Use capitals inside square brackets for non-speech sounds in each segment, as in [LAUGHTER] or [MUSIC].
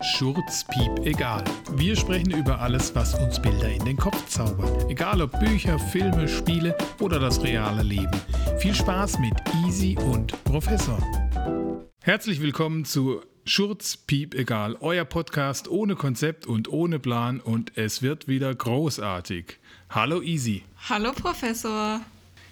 Schurz, Piep, egal. Wir sprechen über alles, was uns Bilder in den Kopf zaubert. Egal ob Bücher, Filme, Spiele oder das reale Leben. Viel Spaß mit Easy und Professor. Herzlich willkommen zu Schurz, Piep, egal. Euer Podcast ohne Konzept und ohne Plan und es wird wieder großartig. Hallo Easy. Hallo Professor.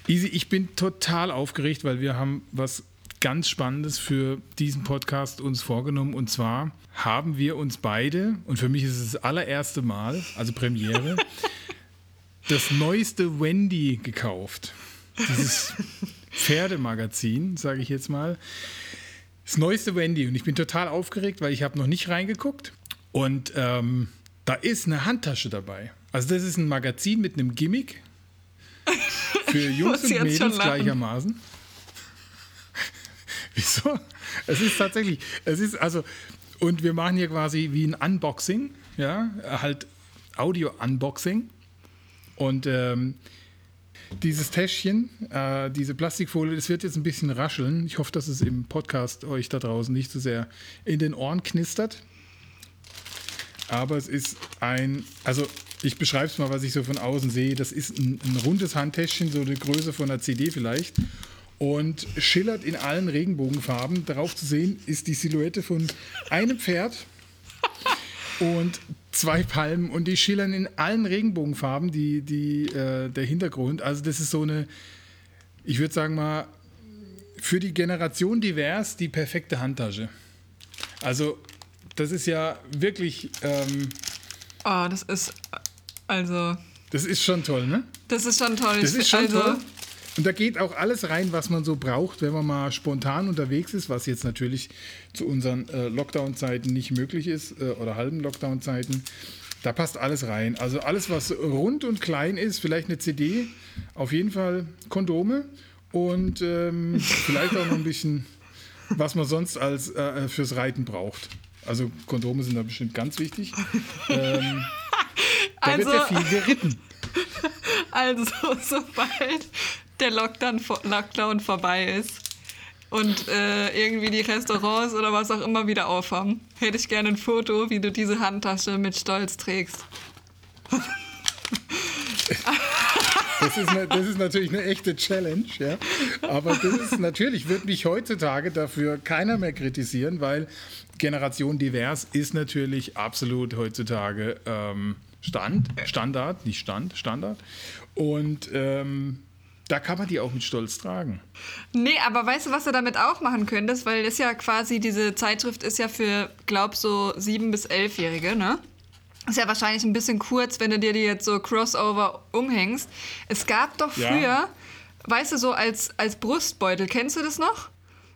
Easy, ich bin total aufgeregt, weil wir haben was ganz Spannendes für diesen Podcast uns vorgenommen. Und zwar haben wir uns beide, und für mich ist es das allererste Mal, also Premiere, [LAUGHS] das neueste Wendy gekauft. Dieses Pferdemagazin, sage ich jetzt mal. Das neueste Wendy. Und ich bin total aufgeregt, weil ich habe noch nicht reingeguckt. Und ähm, da ist eine Handtasche dabei. Also das ist ein Magazin mit einem Gimmick. [LAUGHS] Für Jungs und Mädels gleichermaßen. Wieso? Es ist tatsächlich, es ist also, und wir machen hier quasi wie ein Unboxing, ja, halt Audio-Unboxing. Und ähm, dieses Täschchen, äh, diese Plastikfolie, das wird jetzt ein bisschen rascheln. Ich hoffe, dass es im Podcast euch da draußen nicht so sehr in den Ohren knistert. Aber es ist ein, also ich beschreibe es mal, was ich so von außen sehe. Das ist ein, ein rundes Handtäschchen, so die Größe von einer CD vielleicht und schillert in allen Regenbogenfarben. Darauf zu sehen ist die Silhouette von einem Pferd und zwei Palmen und die schillern in allen Regenbogenfarben, die, die, äh, der Hintergrund. Also das ist so eine, ich würde sagen mal, für die Generation divers die perfekte Handtasche. Also das ist ja wirklich... Ähm, oh, das ist also... Das ist schon toll, ne? Das ist schon toll. Das ist schon also, toll. Und da geht auch alles rein, was man so braucht, wenn man mal spontan unterwegs ist, was jetzt natürlich zu unseren äh, Lockdown-Zeiten nicht möglich ist äh, oder halben Lockdown-Zeiten. Da passt alles rein. Also alles, was rund und klein ist, vielleicht eine CD, auf jeden Fall Kondome und ähm, [LAUGHS] vielleicht auch noch ein bisschen, was man sonst als äh, fürs Reiten braucht. Also Kondome sind da bestimmt ganz wichtig. [LAUGHS] Ähm, da also, wird ja viel geritten. [LAUGHS] Also sobald der Lockdown, Lockdown vorbei ist und äh, irgendwie die Restaurants oder was auch immer wieder aufhaben, hätte ich gerne ein Foto, wie du diese Handtasche mit Stolz trägst. Das ist, eine, das ist natürlich eine echte Challenge, ja. Aber das ist natürlich, wird mich heutzutage dafür keiner mehr kritisieren, weil Generation divers ist natürlich absolut heutzutage ähm, Stand, Standard, nicht Stand, Standard. Und ähm, da kann man die auch mit Stolz tragen. Nee, aber weißt du, was du damit auch machen könntest? Weil das ja quasi, diese Zeitschrift ist ja für, glaub so sieben- bis elfjährige, ne? Ist ja wahrscheinlich ein bisschen kurz, wenn du dir die jetzt so Crossover umhängst. Es gab doch früher, ja. weißt du, so als, als Brustbeutel, kennst du das noch?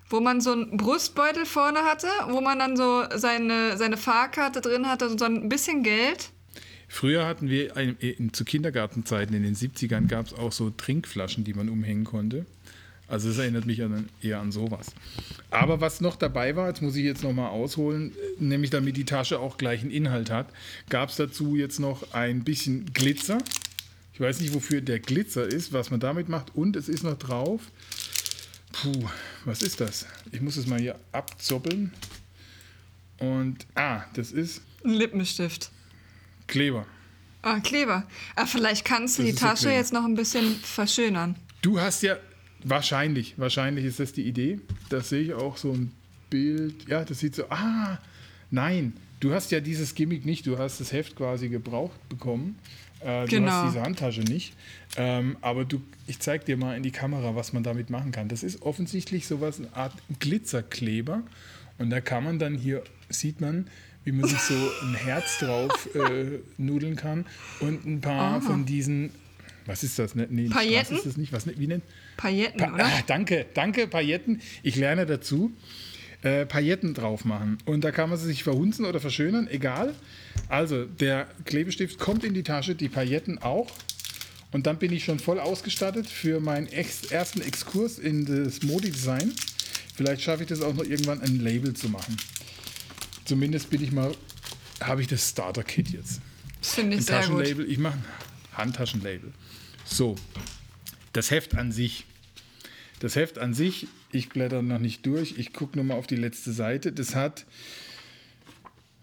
Wo man so einen Brustbeutel vorne hatte, wo man dann so seine, seine Fahrkarte drin hatte und so ein bisschen Geld. Früher hatten wir ein, in, zu Kindergartenzeiten in den 70ern gab es auch so Trinkflaschen, die man umhängen konnte. Also es erinnert mich an, eher an sowas. Aber was noch dabei war, jetzt muss ich jetzt nochmal ausholen, nämlich damit die Tasche auch gleichen Inhalt hat, gab es dazu jetzt noch ein bisschen Glitzer. Ich weiß nicht, wofür der Glitzer ist, was man damit macht. Und es ist noch drauf. Puh, was ist das? Ich muss es mal hier abzoppeln. Und, ah, das ist... Ein Lippenstift. Kleber. Ah, Kleber. Ah, vielleicht kannst du das die Tasche jetzt noch ein bisschen verschönern. Du hast ja, wahrscheinlich, wahrscheinlich ist das die Idee. Das sehe ich auch so ein Bild. Ja, das sieht so, ah, nein, du hast ja dieses Gimmick nicht. Du hast das Heft quasi gebraucht bekommen. Äh, du genau. hast diese Handtasche nicht. Ähm, aber du, ich zeige dir mal in die Kamera, was man damit machen kann. Das ist offensichtlich sowas, eine Art Glitzerkleber. Und da kann man dann hier, sieht man, wie man sich so ein Herz drauf [LAUGHS] äh, nudeln kann und ein paar Aha. von diesen, was ist das? Nee, Pailletten? ist das nicht? Was, wie nennt? Pailletten, pa oder? Ah, danke, danke, Pailletten. Ich lerne dazu. Äh, Pailletten drauf machen. Und da kann man sie sich verhunzen oder verschönern, egal. Also, der Klebestift kommt in die Tasche, die Pailletten auch. Und dann bin ich schon voll ausgestattet für meinen ex ersten Exkurs in das Modi-Design. Vielleicht schaffe ich das auch noch irgendwann ein Label zu machen. Zumindest bin ich mal, habe ich das Starter-Kit jetzt. Finde ich ein sehr gut. Ich mache ein Handtaschenlabel. So, das Heft an sich. Das Heft an sich, ich blätter noch nicht durch, ich gucke nur mal auf die letzte Seite. Das hat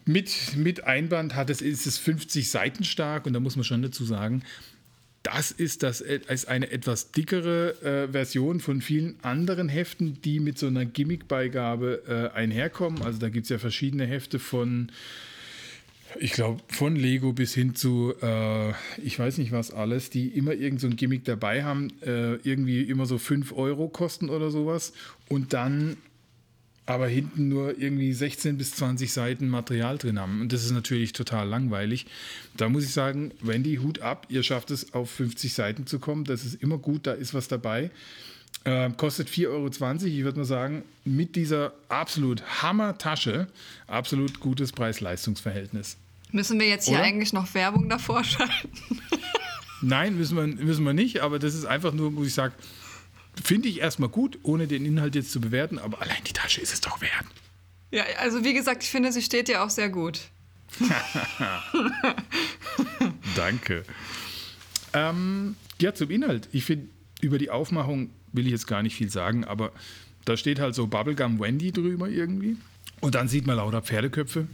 mit, mit Einband hat es, ist es 50 Seiten stark und da muss man schon dazu sagen, das ist, das ist eine etwas dickere äh, Version von vielen anderen Heften, die mit so einer Gimmick-Beigabe äh, einherkommen. Also da gibt es ja verschiedene Hefte von, ich glaube, von Lego bis hin zu, äh, ich weiß nicht was alles, die immer irgend so ein Gimmick dabei haben, äh, irgendwie immer so 5 Euro kosten oder sowas. Und dann aber hinten nur irgendwie 16 bis 20 Seiten Material drin haben. Und das ist natürlich total langweilig. Da muss ich sagen, Wendy, Hut ab, ihr schafft es auf 50 Seiten zu kommen. Das ist immer gut, da ist was dabei. Äh, kostet 4,20 Euro. Ich würde mal sagen, mit dieser absolut Hammer-Tasche, absolut gutes Preis-Leistungs-Verhältnis. Müssen wir jetzt hier Oder? eigentlich noch Werbung davor schalten? Nein, müssen wir, müssen wir nicht, aber das ist einfach nur, wo ich sage, Finde ich erstmal gut, ohne den Inhalt jetzt zu bewerten, aber allein die Tasche ist es doch wert. Ja, also wie gesagt, ich finde, sie steht dir auch sehr gut. [LAUGHS] Danke. Ähm, ja, zum Inhalt. Ich finde, über die Aufmachung will ich jetzt gar nicht viel sagen, aber da steht halt so Bubblegum Wendy drüber irgendwie. Und dann sieht man lauter Pferdeköpfe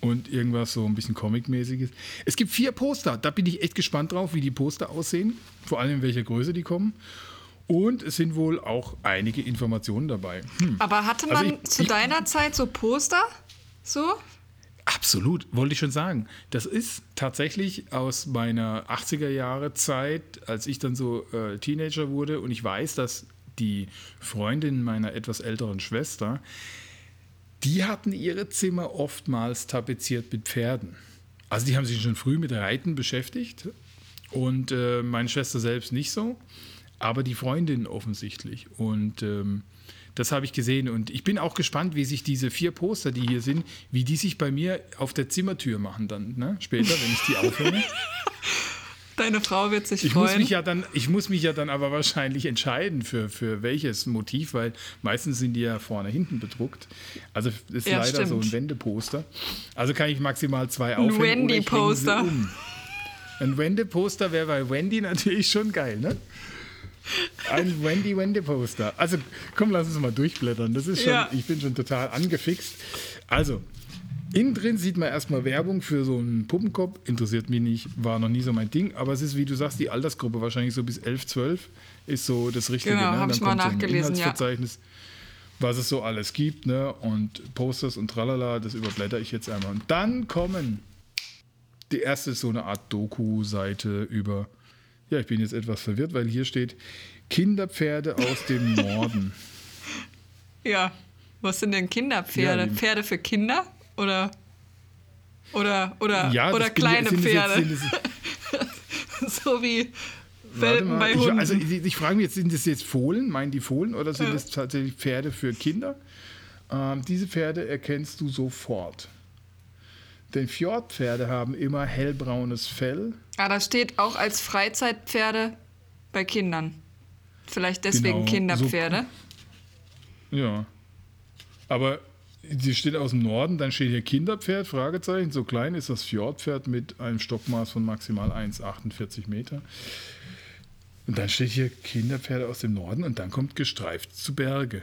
und irgendwas so ein bisschen Comic-mäßiges. Es gibt vier Poster. Da bin ich echt gespannt drauf, wie die Poster aussehen. Vor allem in welcher Größe die kommen. Und es sind wohl auch einige Informationen dabei. Hm. Aber hatte also man also ich, zu ich, deiner Zeit so Poster? So? Absolut, wollte ich schon sagen. Das ist tatsächlich aus meiner 80er Jahre Zeit, als ich dann so äh, Teenager wurde und ich weiß, dass die Freundin meiner etwas älteren Schwester, die hatten ihre Zimmer oftmals tapeziert mit Pferden. Also die haben sich schon früh mit Reiten beschäftigt und äh, meine Schwester selbst nicht so aber die Freundin offensichtlich. Und ähm, das habe ich gesehen. Und ich bin auch gespannt, wie sich diese vier Poster, die hier sind, wie die sich bei mir auf der Zimmertür machen dann, ne? später, wenn ich die aufhänge. [LAUGHS] Deine Frau wird sich ich freuen. Muss mich ja dann, ich muss mich ja dann aber wahrscheinlich entscheiden, für, für welches Motiv, weil meistens sind die ja vorne, hinten bedruckt. Also ist ja, leider stimmt. so ein Wendeposter. Also kann ich maximal zwei aufhängen. Ein Wendy-Poster. Um. Ein Wendeposter wäre bei Wendy natürlich schon geil, ne? Ein Wendy Wendy Poster. Also komm, lass uns mal durchblättern. Das ist schon, ja. ich bin schon total angefixt. Also, innen drin sieht man erstmal Werbung für so einen Puppenkopf. Interessiert mich nicht, war noch nie so mein Ding. Aber es ist, wie du sagst, die Altersgruppe wahrscheinlich so bis 11, 12 ist so das Richtige. Genau, ne? habe ich mal nachgelesen, so ja. Was es so alles gibt, ne? Und Posters und tralala, das überblätter ich jetzt einmal. Und dann kommen die erste ist so eine Art Doku-Seite über ja, ich bin jetzt etwas verwirrt, weil hier steht Kinderpferde aus dem Norden. [LAUGHS] ja, was sind denn Kinderpferde? Ja, Pferde für Kinder oder oder oder ja, oder kleine ja, Pferde? Jetzt, [LAUGHS] so wie Welpen bei Hunden. Ich, also ich, ich frage mich jetzt, sind das jetzt Fohlen? Meinen die Fohlen oder sind das tatsächlich Pferde für Kinder? Ähm, diese Pferde erkennst du sofort. Denn Fjordpferde haben immer hellbraunes Fell. Ah, das steht auch als Freizeitpferde bei Kindern. Vielleicht deswegen genau, Kinderpferde. So, ja. Aber die steht aus dem Norden, dann steht hier Kinderpferd, Fragezeichen. So klein ist das Fjordpferd mit einem Stockmaß von maximal 1,48 Meter. Und dann steht hier Kinderpferde aus dem Norden und dann kommt gestreift zu Berge.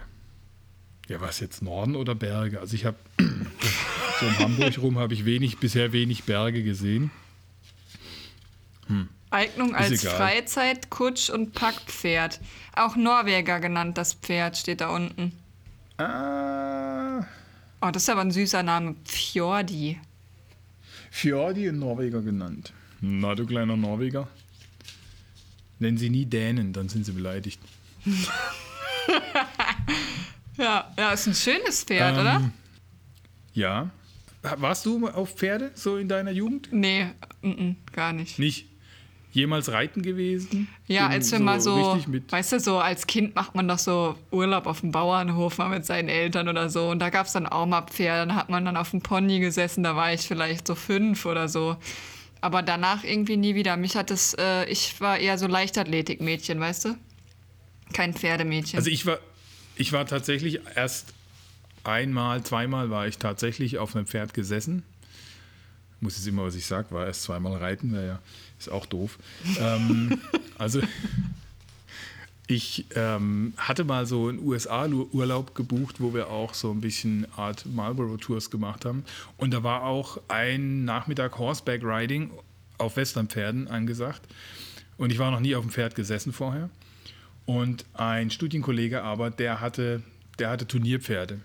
Ja, was jetzt Norden oder Berge? Also ich habe [CLEARS THROAT] so in Hamburg rum habe ich wenig, bisher wenig Berge gesehen. Hm. Eignung als Freizeit, Kutsch und Packpferd. Auch Norweger genannt, das Pferd steht da unten. Ah. Oh, das ist aber ein süßer Name. Fjordi. Fjordi in Norweger genannt. Na, du kleiner Norweger. Nennen sie nie Dänen, dann sind sie beleidigt. [LAUGHS] ja, ja, ist ein schönes Pferd, ähm, oder? Ja. Warst du auf Pferde so in deiner Jugend? Nee, n -n, gar nicht. Nicht? Jemals reiten gewesen? Ja, als wir so mal so, weißt du, so als Kind macht man doch so Urlaub auf dem Bauernhof mal mit seinen Eltern oder so. Und da gab es dann auch mal Pferde. Dann hat man dann auf dem Pony gesessen, da war ich vielleicht so fünf oder so. Aber danach irgendwie nie wieder. Mich hat es, äh, ich war eher so Leichtathletikmädchen, weißt du? Kein Pferdemädchen. Also ich war, ich war tatsächlich erst einmal, zweimal war ich tatsächlich auf einem Pferd gesessen. Muss jetzt immer, was ich sage, war erst zweimal reiten, wäre ja, ist auch doof. ähm, [LAUGHS] also Ich ähm, hatte mal so einen USA-Urlaub gebucht, wo wir auch so ein bisschen Art Marlboro-Tours gemacht haben. Und da war auch ein Nachmittag Horseback Riding auf Westernpferden angesagt. Und ich war noch nie auf dem Pferd gesessen vorher. Und ein Studienkollege aber, der hatte, der hatte Turnierpferde.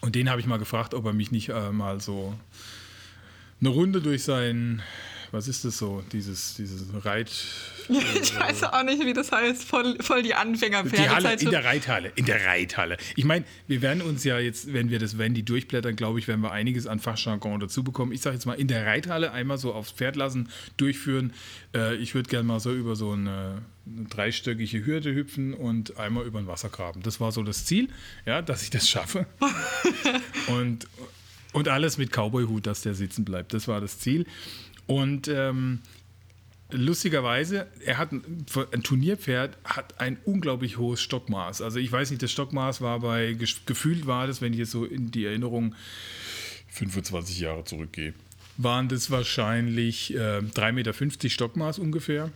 Und den habe ich mal gefragt, ob er mich nicht äh, mal so eine Runde durch sein was ist das so? Dieses, dieses Reit. [LAUGHS] ich weiß auch nicht, wie das heißt. Voll, voll die Anfängerpferde. In der Reithalle. In der Reithalle. Ich meine, wir werden uns ja jetzt, wenn wir das Wendy durchblettern, glaube ich, werden wir einiges an Fachjargon dazu bekommen. Ich sage jetzt mal, in der Reithalle einmal so aufs Pferd lassen, durchführen. Äh, ich würde gerne mal so über so eine, eine dreistöckige Hürde hüpfen und einmal über den Wassergraben. Das war so das Ziel, ja, dass ich das schaffe. [LAUGHS] und, und alles mit Cowboy-Hut, dass der sitzen bleibt. Das war das Ziel. Und ähm, lustigerweise, er hat ein, ein, Turnierpferd hat ein unglaublich hohes Stockmaß. Also ich weiß nicht, das Stockmaß war bei gefühlt war das, wenn ich jetzt so in die Erinnerung 25 Jahre zurückgehe, waren das wahrscheinlich äh, 3,50 Meter Stockmaß ungefähr.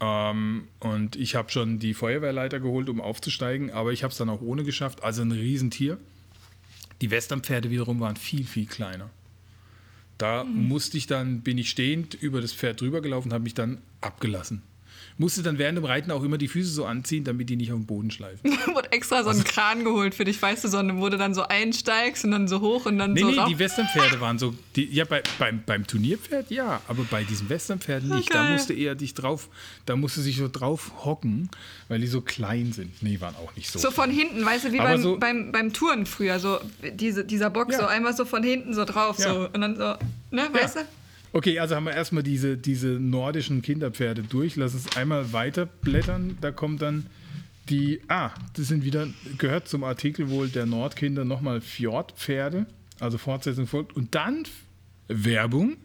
Ähm, und ich habe schon die Feuerwehrleiter geholt, um aufzusteigen, aber ich habe es dann auch ohne geschafft. Also ein Riesentier. Die Westernpferde wiederum waren viel, viel kleiner. Da mhm. musste ich dann, bin ich stehend über das Pferd drüber gelaufen und habe mich dann abgelassen musste dann während dem Reiten auch immer die Füße so anziehen, damit die nicht auf den Boden schleifen. [LAUGHS] wurde extra so ein also, Kran geholt für dich, weißt du, so, wo du dann so einsteigst und dann so hoch und dann nee, so. Nee, nee, die Westernpferde waren so. Die, ja, bei, beim, beim Turnierpferd ja, aber bei diesen Westernpferden nicht. Okay. Da musste eher dich drauf, da musste sich so drauf hocken, weil die so klein sind. Nee, waren auch nicht so. So klein. von hinten, weißt du, wie beim, so, beim, beim Touren früher, so diese, dieser Bock, ja. so einmal so von hinten so drauf, ja. so und dann so, ne, weißt ja. du? Okay, also haben wir erstmal diese, diese nordischen Kinderpferde durch. Lass uns einmal weiter blättern. Da kommt dann die, ah, das sind wieder, gehört zum Artikel wohl der Nordkinder nochmal Fjordpferde. Also Fortsetzung folgt. Und dann Werbung,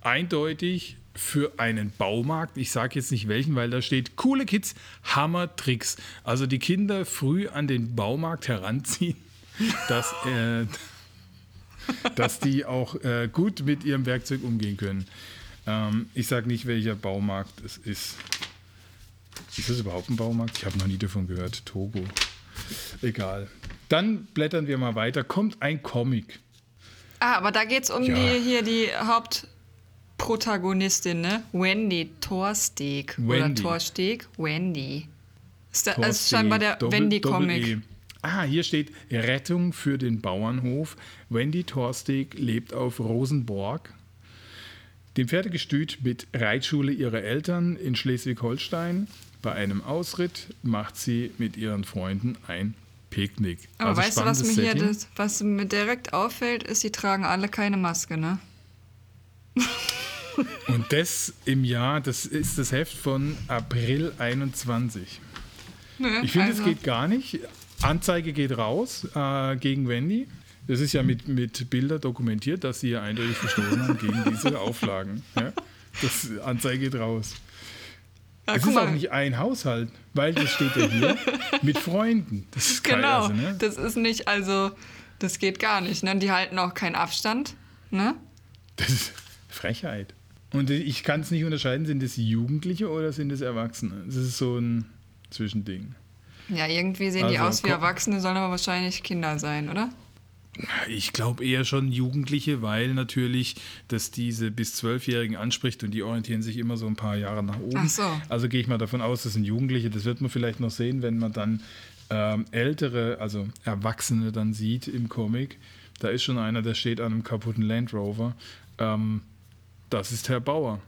eindeutig für einen Baumarkt. Ich sage jetzt nicht welchen, weil da steht coole Kids, Hammer Tricks. Also die Kinder früh an den Baumarkt heranziehen, [LAUGHS] dass äh, dass die auch äh, gut mit ihrem Werkzeug umgehen können. Ähm, ich sage nicht, welcher Baumarkt es ist. Ist das überhaupt ein Baumarkt? Ich habe noch nie davon gehört. Togo. Egal. Dann blättern wir mal weiter. Kommt ein Comic. Ah, aber da geht es um ja. die, hier die Hauptprotagonistin, ne? Wendy Thorsteg. Wendy. Oder Thorsteg? Wendy. Ist, da, ist scheinbar der Wendy-Comic. Ah, hier steht Rettung für den Bauernhof. Wendy Torsteg lebt auf Rosenborg, dem Pferdegestüt mit Reitschule ihrer Eltern in Schleswig-Holstein. Bei einem Ausritt macht sie mit ihren Freunden ein Picknick. Aber also weißt du, was mir hier das, was mir direkt auffällt, ist, sie tragen alle keine Maske, ne? [LAUGHS] Und das im Jahr, das ist das Heft von April 21. Ne, ich finde, es also. geht gar nicht. Anzeige geht raus äh, gegen Wendy. Das ist ja mit, mit Bildern dokumentiert, dass sie ja eindeutig verstoßen haben gegen diese [LAUGHS] Auflagen. Ja? Das Anzeige geht raus. Ja, es ist mal. auch nicht ein Haushalt, weil das steht ja hier [LAUGHS] mit Freunden. Das ist genau, also, ne? das ist nicht, also das geht gar nicht. Ne? Die halten auch keinen Abstand. Ne? Das ist Frechheit. Und ich kann es nicht unterscheiden, sind das Jugendliche oder sind das Erwachsene? Das ist so ein Zwischending. Ja, irgendwie sehen also, die aus wie Erwachsene, sollen aber wahrscheinlich Kinder sein, oder? Ich glaube eher schon Jugendliche, weil natürlich das diese bis Zwölfjährigen anspricht und die orientieren sich immer so ein paar Jahre nach oben. Ach so. Also gehe ich mal davon aus, das sind Jugendliche. Das wird man vielleicht noch sehen, wenn man dann ähm, ältere, also Erwachsene dann sieht im Comic. Da ist schon einer, der steht an einem kaputten Land Rover. Ähm, das ist Herr Bauer.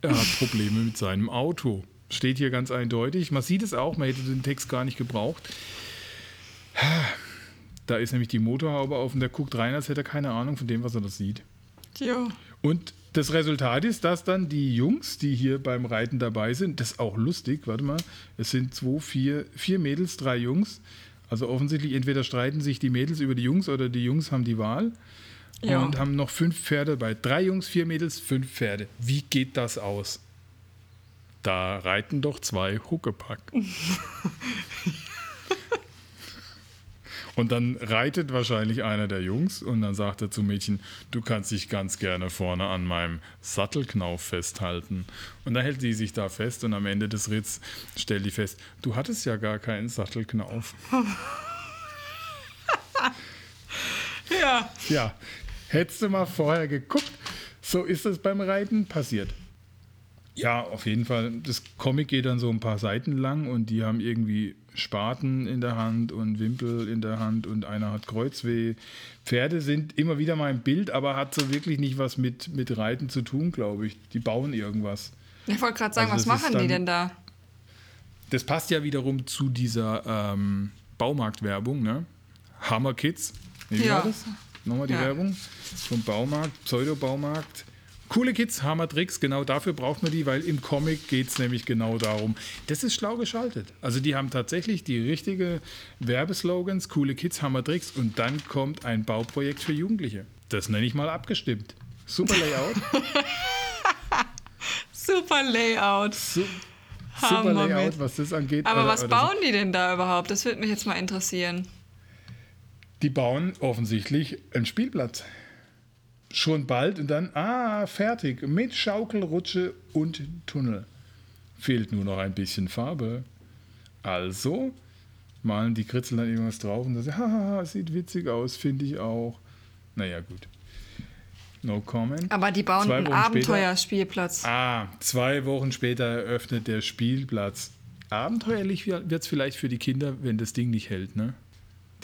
Er hat Probleme mit seinem Auto. Steht hier ganz eindeutig. Man sieht es auch, man hätte den Text gar nicht gebraucht. Da ist nämlich die Motorhaube auf und der guckt rein, als hätte er keine Ahnung von dem, was er da sieht. Ja. Und das Resultat ist, dass dann die Jungs, die hier beim Reiten dabei sind, das ist auch lustig, warte mal, es sind zwei, vier, vier Mädels, drei Jungs. Also offensichtlich entweder streiten sich die Mädels über die Jungs oder die Jungs haben die Wahl. Ja. Und haben noch fünf Pferde bei. Drei Jungs, vier Mädels, fünf Pferde. Wie geht das aus? Da reiten doch zwei Huckepack. Und dann reitet wahrscheinlich einer der Jungs und dann sagt er zum Mädchen, du kannst dich ganz gerne vorne an meinem Sattelknauf festhalten. Und dann hält sie sich da fest und am Ende des Ritts stellt die fest, du hattest ja gar keinen Sattelknauf. Ja. Ja, hättest du mal vorher geguckt, so ist es beim Reiten passiert. Ja, auf jeden Fall. Das Comic geht dann so ein paar Seiten lang und die haben irgendwie Spaten in der Hand und Wimpel in der Hand und einer hat Kreuzweh. Pferde sind immer wieder mal im Bild, aber hat so wirklich nicht was mit, mit Reiten zu tun, glaube ich. Die bauen irgendwas. Ich wollte gerade sagen, Also was machen die dann- denn da? Das passt ja wiederum zu dieser ähm, Baumarktwerbung, ne? Hammer Kids. Wie Ja. war das? Nochmal die Ja. Werbung vom Baumarkt, Pseudo-Baumarkt. Coole Kids, Hammer Tricks, genau dafür braucht man die, weil im Comic geht es nämlich genau darum. Das ist schlau geschaltet. Also die haben tatsächlich die richtige Werbeslogans, coole Kids, Hammer Tricks und dann kommt ein Bauprojekt für Jugendliche. Das nenne ich mal abgestimmt. Super Layout. [LAUGHS] Super Layout. Su Hammer, super Layout, mit. was das angeht. Aber Oder- was bauen die denn da überhaupt? Das würde mich jetzt mal interessieren. Die bauen offensichtlich einen Spielplatz. Schon bald und dann, ah, fertig. Mit Schaukel, Rutsche und Tunnel. Fehlt nur noch ein bisschen Farbe. Also malen die Kritzel dann irgendwas drauf und dann sagen, [LAUGHS] haha, sieht witzig aus, finde ich auch. Naja, gut. No comment. Aber die bauen einen Abenteuerspielplatz. Ah, zwei Wochen später eröffnet der Spielplatz. Abenteuerlich wird es vielleicht für die Kinder, wenn das Ding nicht hält, ne?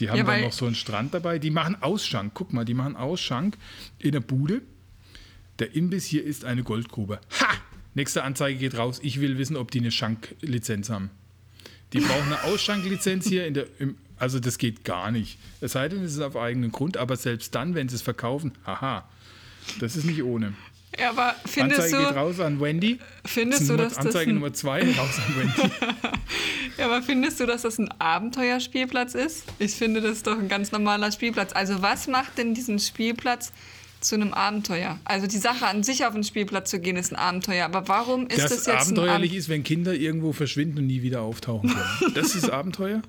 Die haben Ja, dann noch so einen Strand dabei. Die machen Ausschank. Guck mal, die machen Ausschank in der Bude. Der Imbiss hier ist eine Goldgrube. Ha! Nächste Anzeige geht raus. Ich will wissen, ob die eine Schanklizenz haben. Die brauchen eine Ausschanklizenz hier in der. Im, also das geht gar nicht. Es sei denn, es ist auf eigenen Grund, aber selbst dann, wenn sie es verkaufen, haha, das ist nicht ohne. Ja, aber findest Anzeige geht du, raus an Wendy. findest Das du, Nummer- dass das Anzeige ein, Nummer zwei raus an Wendy. [LAUGHS] ja, aber findest du, dass das ein Abenteuerspielplatz ist? Ich finde, das ist doch ein ganz normaler Spielplatz. Also was macht denn diesen Spielplatz zu einem Abenteuer? Also die Sache an sich auf den Spielplatz zu gehen ist ein Abenteuer, aber warum ist das, das jetzt abenteuerlich ein ist, wenn Kinder irgendwo verschwinden und nie wieder auftauchen können. [LAUGHS] Das ist Abenteuer.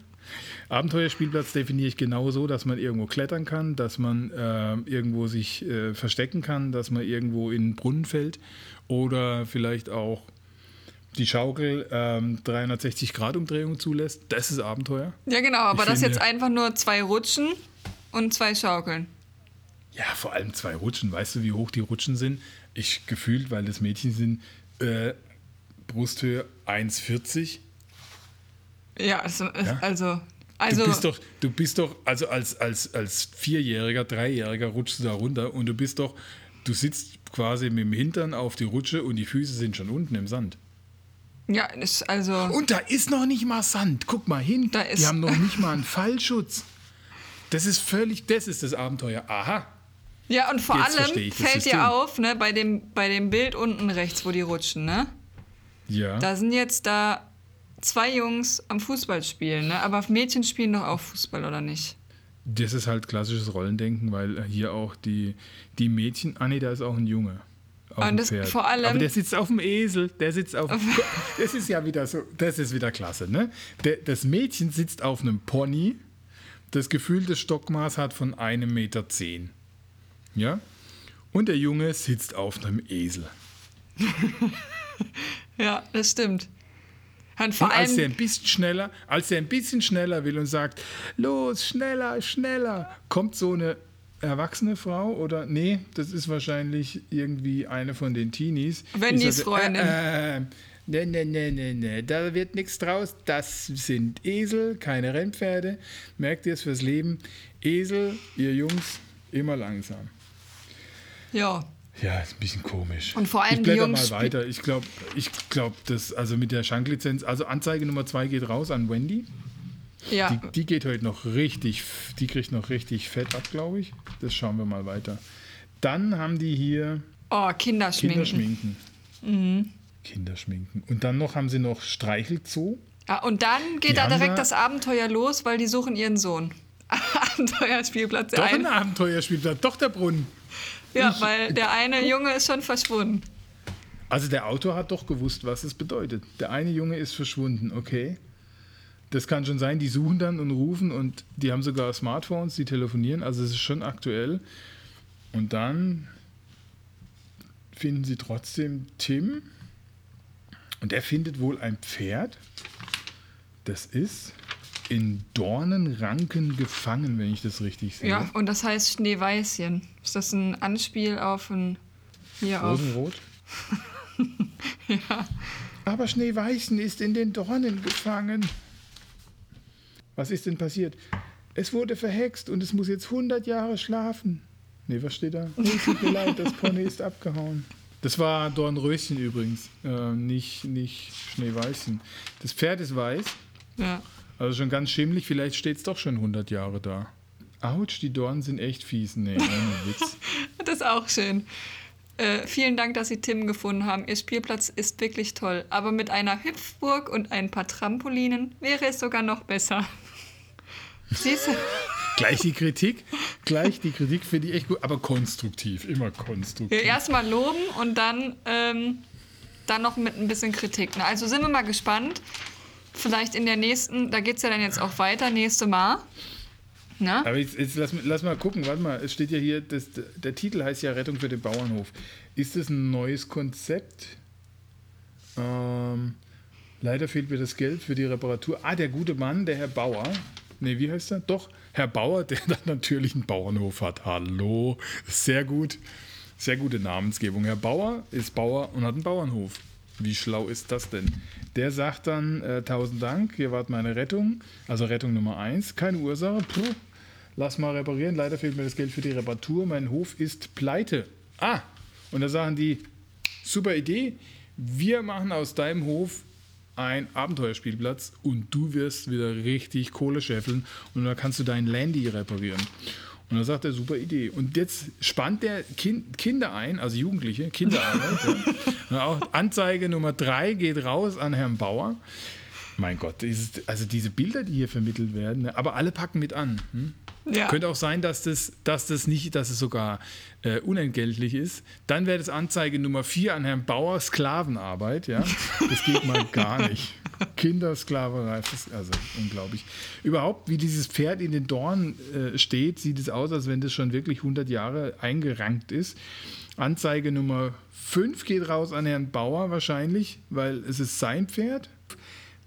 Abenteuerspielplatz definiere ich genau so, dass man irgendwo klettern kann, dass man äh, irgendwo sich äh, verstecken kann, dass man irgendwo in einen Brunnen fällt oder vielleicht auch die Schaukel ähm, 360-Grad-Umdrehung zulässt. Das ist Abenteuer. Ja genau, aber Ich das finde- jetzt einfach nur zwei Rutschen und zwei Schaukeln. Ja, vor allem zwei Rutschen. Weißt du, wie hoch die Rutschen sind? Ich gefühlt, weil das Mädchen sind, äh, Brusthöhe 1,40. Ja, also, Ja? also, also du bist doch, du bist doch, also als, als, als Vierjähriger, Dreijähriger rutschst du da runter und du bist doch, du sitzt quasi mit dem Hintern auf die Rutsche und die Füße sind schon unten im Sand. ja, ist also Und da ist noch nicht mal Sand. Guck mal hin. Da ist- die haben noch [LAUGHS] nicht mal einen Fallschutz. Das ist völlig, das ist das Abenteuer. Aha. Ja, und vor Jetzt allem fällt dir auf, ne, bei dem, bei dem Bild unten rechts, wo die rutschen, ne? Ja. Da sind jetzt da zwei Jungs am Fußball spielen, ne? Aber Mädchen spielen doch auch Fußball, oder nicht? Das ist halt klassisches Rollendenken, weil hier auch die, die Mädchen. Ah, nee, da ist auch ein Junge. Auf Und das Pferd. vor allem- Aber der sitzt auf dem Esel. Der sitzt auf. [LAUGHS] das ist ja wieder so. Das ist wieder klasse, ne? Der, das Mädchen sitzt auf einem Pony. Das gefühlte Stockmaß hat von einem Meter. Zehn. Ja? Und der Junge sitzt auf einem Esel. [LAUGHS] Ja, das stimmt. Und vor Und als allem, ein bisschen schneller, als der ein bisschen schneller will und sagt, los, schneller, schneller, kommt so eine erwachsene Frau oder nee, das ist wahrscheinlich irgendwie eine von den Teenies. Wendys Die sagt, Freundin. Äh, äh, nee, nee, nee, nee, nee, da wird nichts draus. Das sind Esel, keine Rennpferde. Merkt ihr es fürs Leben? Esel, ihr Jungs, immer langsam. ja. Ja, ist ein bisschen komisch. Und vor allem ich die blätter Jungs mal weiter. Ich glaube, ich glaub, das, also mit der Schanklizenz, also Anzeige Nummer zwei geht raus an Wendy. Ja, Die, die geht heute noch richtig, die kriegt noch richtig fett ab, glaube ich. Das schauen wir mal weiter. Dann haben die hier oh, Kinderschminken. Kinderschminken. Mhm. Kinderschminken. Und dann noch haben sie noch Streichelzoo. Ja, und dann geht Die da direkt da- das Abenteuer los, weil die suchen ihren Sohn. [LAUGHS] Abenteuerspielplatz. Doch ein Abenteuerspielplatz, doch der Brunnen. Ja, weil der eine Junge ist schon verschwunden. Also der Autor hat doch gewusst, was es bedeutet. Der eine Junge ist verschwunden, okay. das kann schon sein, die suchen dann und rufen und die haben sogar Smartphones, die telefonieren, also es ist schon aktuell. Und dann finden sie trotzdem Tim und er findet wohl ein Pferd. Das ist in Dornenranken gefangen, wenn ich das richtig sehe. Ja, und das heißt Schneeweißchen. Ist das ein Anspiel auf ein hier auf Rosenrot. [LAUGHS] ja. Aber Schneeweißen ist in den Dornen gefangen. Was ist denn passiert? Es wurde verhext und es muss jetzt 100 Jahre schlafen. Nee, was steht da? [LAUGHS] Oh, tut mir leid, das Pony ist abgehauen. Das war Dornröschen übrigens, äh, nicht, nicht Schneeweißen. Das Pferd ist weiß, ja. Also schon ganz schimmlig. Vielleicht steht es doch schon 100 Jahre da. Autsch, die Dornen sind echt fies. Nee, ohne Witz. [LAUGHS] Das ist auch schön. Äh, vielen Dank, dass Sie Tim gefunden haben. Ihr Spielplatz ist wirklich toll. Aber mit einer Hüpfburg und ein paar Trampolinen wäre es sogar noch besser. [LAUGHS] Siehst du? Gleich die Kritik, gleich die Kritik finde ich echt gut, aber konstruktiv, immer konstruktiv. Ja, Erstmal loben und dann, ähm, dann noch mit ein bisschen Kritik. Also sind wir mal gespannt. Vielleicht in der nächsten, da geht es ja dann jetzt auch weiter, nächste Mal. Na? Aber jetzt, jetzt lass, lass, mal gucken, warte mal, es steht ja hier, das, der Titel heißt ja Rettung für den Bauernhof. Ist das ein neues Konzept? Ähm, leider fehlt mir das Geld für die Reparatur. Ah, der gute Mann, der Herr Bauer. Nee, wie heißt er? Doch, Herr Bauer, [LAUGHS] der dann natürlich einen Bauernhof hat. Hallo, sehr gut. Sehr gute Namensgebung. Herr Bauer ist Bauer und hat einen Bauernhof. Wie schlau ist das denn? Der sagt dann, äh, tausend Dank, hier war meine Rettung, also Rettung Nummer eins, keine Ursache, puh, lass mal reparieren, leider fehlt mir das Geld für die Reparatur, mein Hof ist pleite. Ah, und da sagen die, super Idee, wir machen aus deinem Hof ein Abenteuerspielplatz und du wirst wieder richtig Kohle scheffeln und dann kannst du dein Landy reparieren. Und dann sagt er, super Idee. Und jetzt spannt der kind, Kinder ein, also Jugendliche, Kinderarbeit. [LAUGHS] ja. Auch Anzeige Nummer drei geht raus an Herrn Bauer. Mein Gott, dieses, also diese Bilder, die hier vermittelt werden, ne, aber alle packen mit an. Hm? Ja. Könnte auch sein, dass das, dass das nicht, dass es sogar äh, unentgeltlich ist. Dann wäre das Anzeige Nummer 4 an Herrn Bauer Sklavenarbeit. Ja? Das geht mal gar nicht. Kindersklaverei, also unglaublich. Überhaupt, wie dieses Pferd in den Dornen äh, steht, sieht es aus, als wenn das schon wirklich 100 Jahre eingerankt ist. Anzeige Nummer 5 geht raus an Herrn Bauer wahrscheinlich, weil es ist sein Pferd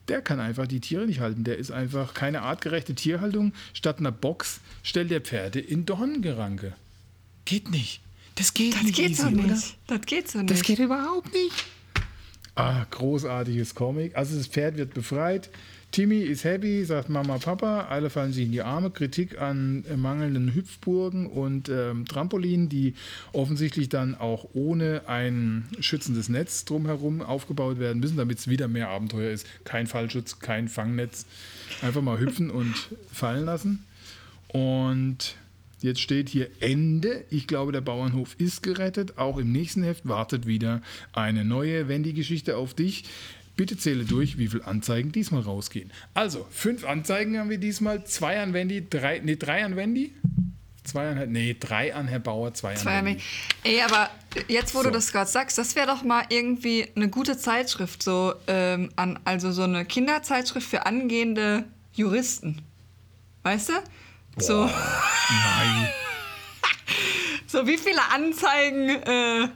der kann einfach die Tiere nicht halten. Der ist einfach keine artgerechte Tierhaltung. Statt einer Box stellt der Pferde in Dornengeranke. Geht nicht. Das geht das nicht. Geht easy, so nicht. Oder? Das geht so nicht. Das geht überhaupt nicht. Ah, großartiges Comic. Also das Pferd wird befreit. Timmy ist happy, sagt Mama, Papa. Alle fallen sich in die Arme. Kritik an mangelnden Hüpfburgen und ähm, Trampolinen, die offensichtlich dann auch ohne ein schützendes Netz drumherum aufgebaut werden müssen, damit es wieder mehr Abenteuer ist. Kein Fallschutz, kein Fangnetz. Einfach mal hüpfen und fallen lassen. Und Jetzt steht hier Ende. Ich glaube, der Bauernhof ist gerettet. Auch im nächsten Heft wartet wieder eine neue Wendy-Geschichte auf dich. Bitte zähle durch, wie viele Anzeigen diesmal rausgehen. Also, fünf Anzeigen haben wir diesmal. Zwei an Wendy, drei, nee, drei an Wendy. Zwei an, nee, drei an Herr Bauer, zwei, zwei an Wendy. Ey, aber jetzt, wo so. du das gerade sagst, das wäre doch mal irgendwie eine gute Zeitschrift, so, ähm, an, also so eine Kinderzeitschrift für angehende Juristen. Weißt du? Boah, so. Nein. [LAUGHS] so, wie viele Anzeigen äh,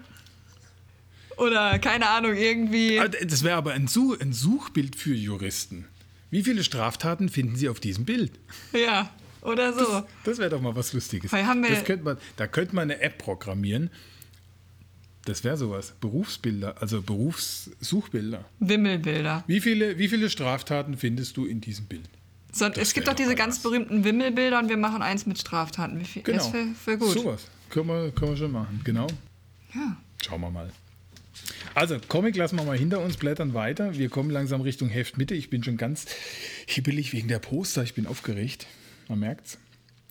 oder keine Ahnung, irgendwie. Ah, das wäre aber ein, Such, ein Suchbild für Juristen. Wie viele Straftaten finden Sie auf diesem Bild? Ja, oder so. Das, das wäre doch mal was Lustiges. Weil haben wir das könnte man, da könnte man eine App programmieren. Das wäre sowas. Berufsbilder, also Berufssuchbilder. Wimmelbilder. Wie viele, wie viele Straftaten findest du in diesem Bild? So, es gibt doch diese ganz was. berühmten Wimmelbilder und wir machen eins mit Straftaten. Wie? Genau. Das für, für gut. Sowas. Können wir, können wir schon machen. Genau. Ja. Schauen wir mal. Also, Comic lassen wir mal hinter uns, blättern weiter. Wir kommen langsam Richtung Heftmitte. Ich bin schon ganz hibbelig wegen der Poster. Ich bin aufgeregt. Man merkt's.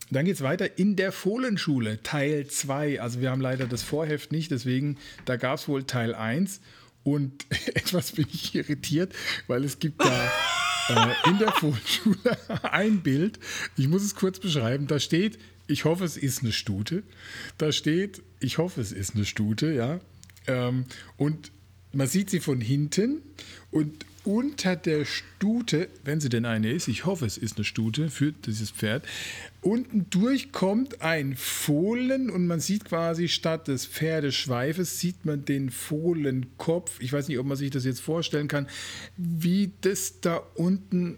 Dann geht es weiter in der Fohlenschule, Teil 2. Also wir haben leider das Vorheft nicht, deswegen, da gab es wohl Teil 1. Und [LAUGHS] etwas bin ich irritiert, weil es gibt da [LAUGHS] äh, in der Fohlenschule [LAUGHS] ein Bild. Ich muss es kurz beschreiben. Da steht, ich hoffe, es ist eine Stute. Da steht, ich hoffe, es ist eine Stute, ja. Ähm, und man sieht sie von hinten und unter der Stute, wenn sie denn eine ist, ich hoffe, es ist eine Stute für dieses Pferd, unten durch kommt ein Fohlen und man sieht quasi statt des Pferdeschweifes, sieht man den Fohlenkopf. Ich weiß nicht, ob man sich das jetzt vorstellen kann, wie das da unten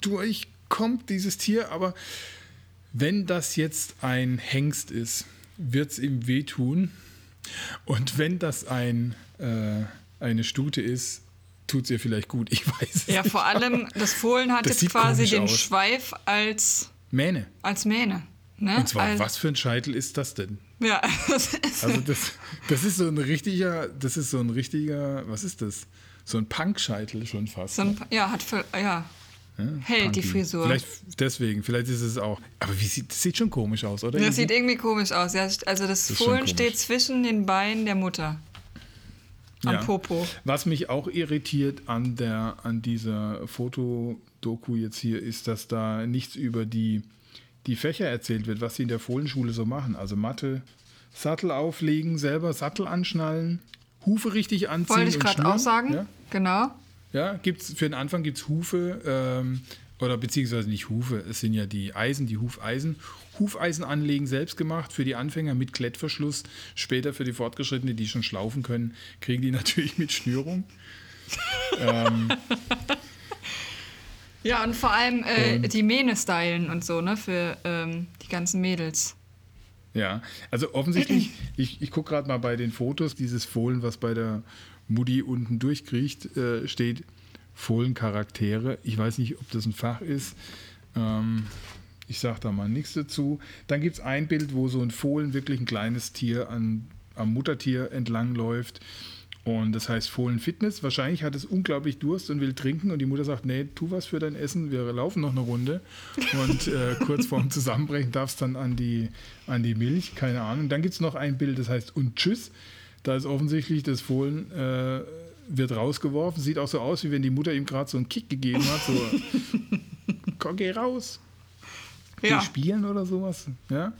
durchkommt, dieses Tier, aber wenn das jetzt ein Hengst ist, wird es ihm wehtun. Und wenn das ein, äh, eine Stute ist, tut es ihr vielleicht gut. [LAUGHS] Ich weiß es Ja, nicht. vor allem, das Fohlen hat Das jetzt quasi den aus. Schweif als, Mähne. als Mähne. Ne? Und zwar, also, was für ein Scheitel ist das denn? Ja, [LAUGHS] das ist, Also das, das ist so ein richtiger, das ist so ein richtiger, was ist das? So ein Punkscheitel schon fast. so ein, ja, hat für, ja, hält die Punky. Frisur. Vielleicht deswegen, vielleicht ist es auch. Aber wie sieht, das sieht schon komisch aus, oder? Das sieht irgendwie komisch aus. Ja, also das, schon Fohlen steht zwischen den Beinen der Mutter. Am Ja. Popo. Was mich auch irritiert an, der, an dieser Fotodoku jetzt hier ist, dass da nichts über die, die Fächer erzählt wird, was sie in der Fohlenschule so machen. Also Mathe, Sattel auflegen, selber Sattel anschnallen, Hufe richtig anziehen. Wollte ich gerade auch sagen. Ja? Genau. Ja, gibt's, für den Anfang gibt es Hufe, ähm, oder beziehungsweise nicht Hufe, es sind ja die Eisen, die Hufeisen. Hufeisen anlegen, selbst gemacht, für die Anfänger mit Klettverschluss. Später für die Fortgeschrittenen, die schon schlaufen können, kriegen die [LAUGHS] natürlich mit Schnürung. Ja, und vor allem äh, Und- die Mähne stylen und so, ne, für ähm, die ganzen Mädels. Ja, also offensichtlich, ich, ich gucke gerade mal bei den Fotos, dieses Fohlen, was bei der Mutti unten durchkriecht, äh, steht Fohlencharaktere. Ich weiß nicht, ob das ein Fach ist. Ähm, ich sage da mal nichts dazu. Dann gibt es ein Bild, wo so ein Fohlen, wirklich ein kleines Tier, an, am Muttertier entlang läuft. Und das heißt Fohlen Fitness. Wahrscheinlich hat es unglaublich Durst und will trinken. Und die Mutter sagt: Nee, tu was für dein Essen, wir laufen noch eine Runde. Und äh, [LAUGHS] kurz vorm Zusammenbrechen darf es dann an die, an die Milch, keine Ahnung. Dann gibt es noch ein Bild, das heißt Und Tschüss. Da ist offensichtlich das Fohlen äh, wird rausgeworfen. Sieht auch so aus, wie wenn die Mutter ihm gerade so einen Kick gegeben hat. So, [LAUGHS] komm, geh raus. Geh Ja. spielen oder sowas. Ja.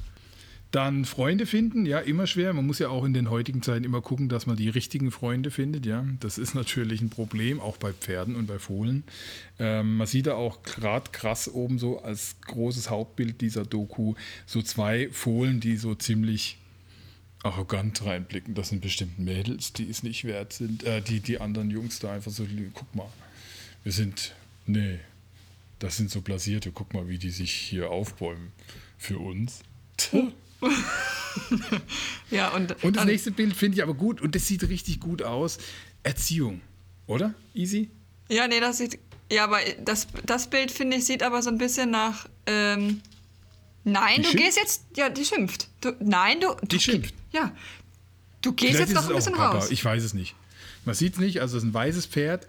Dann Freunde finden, ja, immer schwer. Man muss ja auch in den heutigen Zeiten immer gucken, dass man die richtigen Freunde findet, ja. Das ist natürlich ein Problem, auch bei Pferden und bei Fohlen. Ähm, man sieht da auch gerade krass oben so als großes Hauptbild dieser Doku so zwei Fohlen, die so ziemlich arrogant reinblicken. Das sind bestimmt Mädels, die es nicht wert sind. Äh, die, die anderen Jungs da einfach so, guck mal, wir sind, nee, das sind so Blasierte, guck mal, wie die sich hier aufbäumen für uns. [LAUGHS] Ja, und, Und das nächste Bild finde ich aber gut und das sieht richtig gut aus. Erziehung, oder? Easy? Ja, nee, das sieht. Ja, aber das, das Bild, finde ich, sieht aber so ein bisschen nach. Ähm, nein, Die du schimpft? gehst jetzt. Ja, die schimpft. Du, nein, du. Die du, schimpft. Ja. Du gehst Vielleicht jetzt noch ein bisschen Papa, raus. Ich weiß es nicht. Man sieht es nicht, also es ist ein weißes Pferd,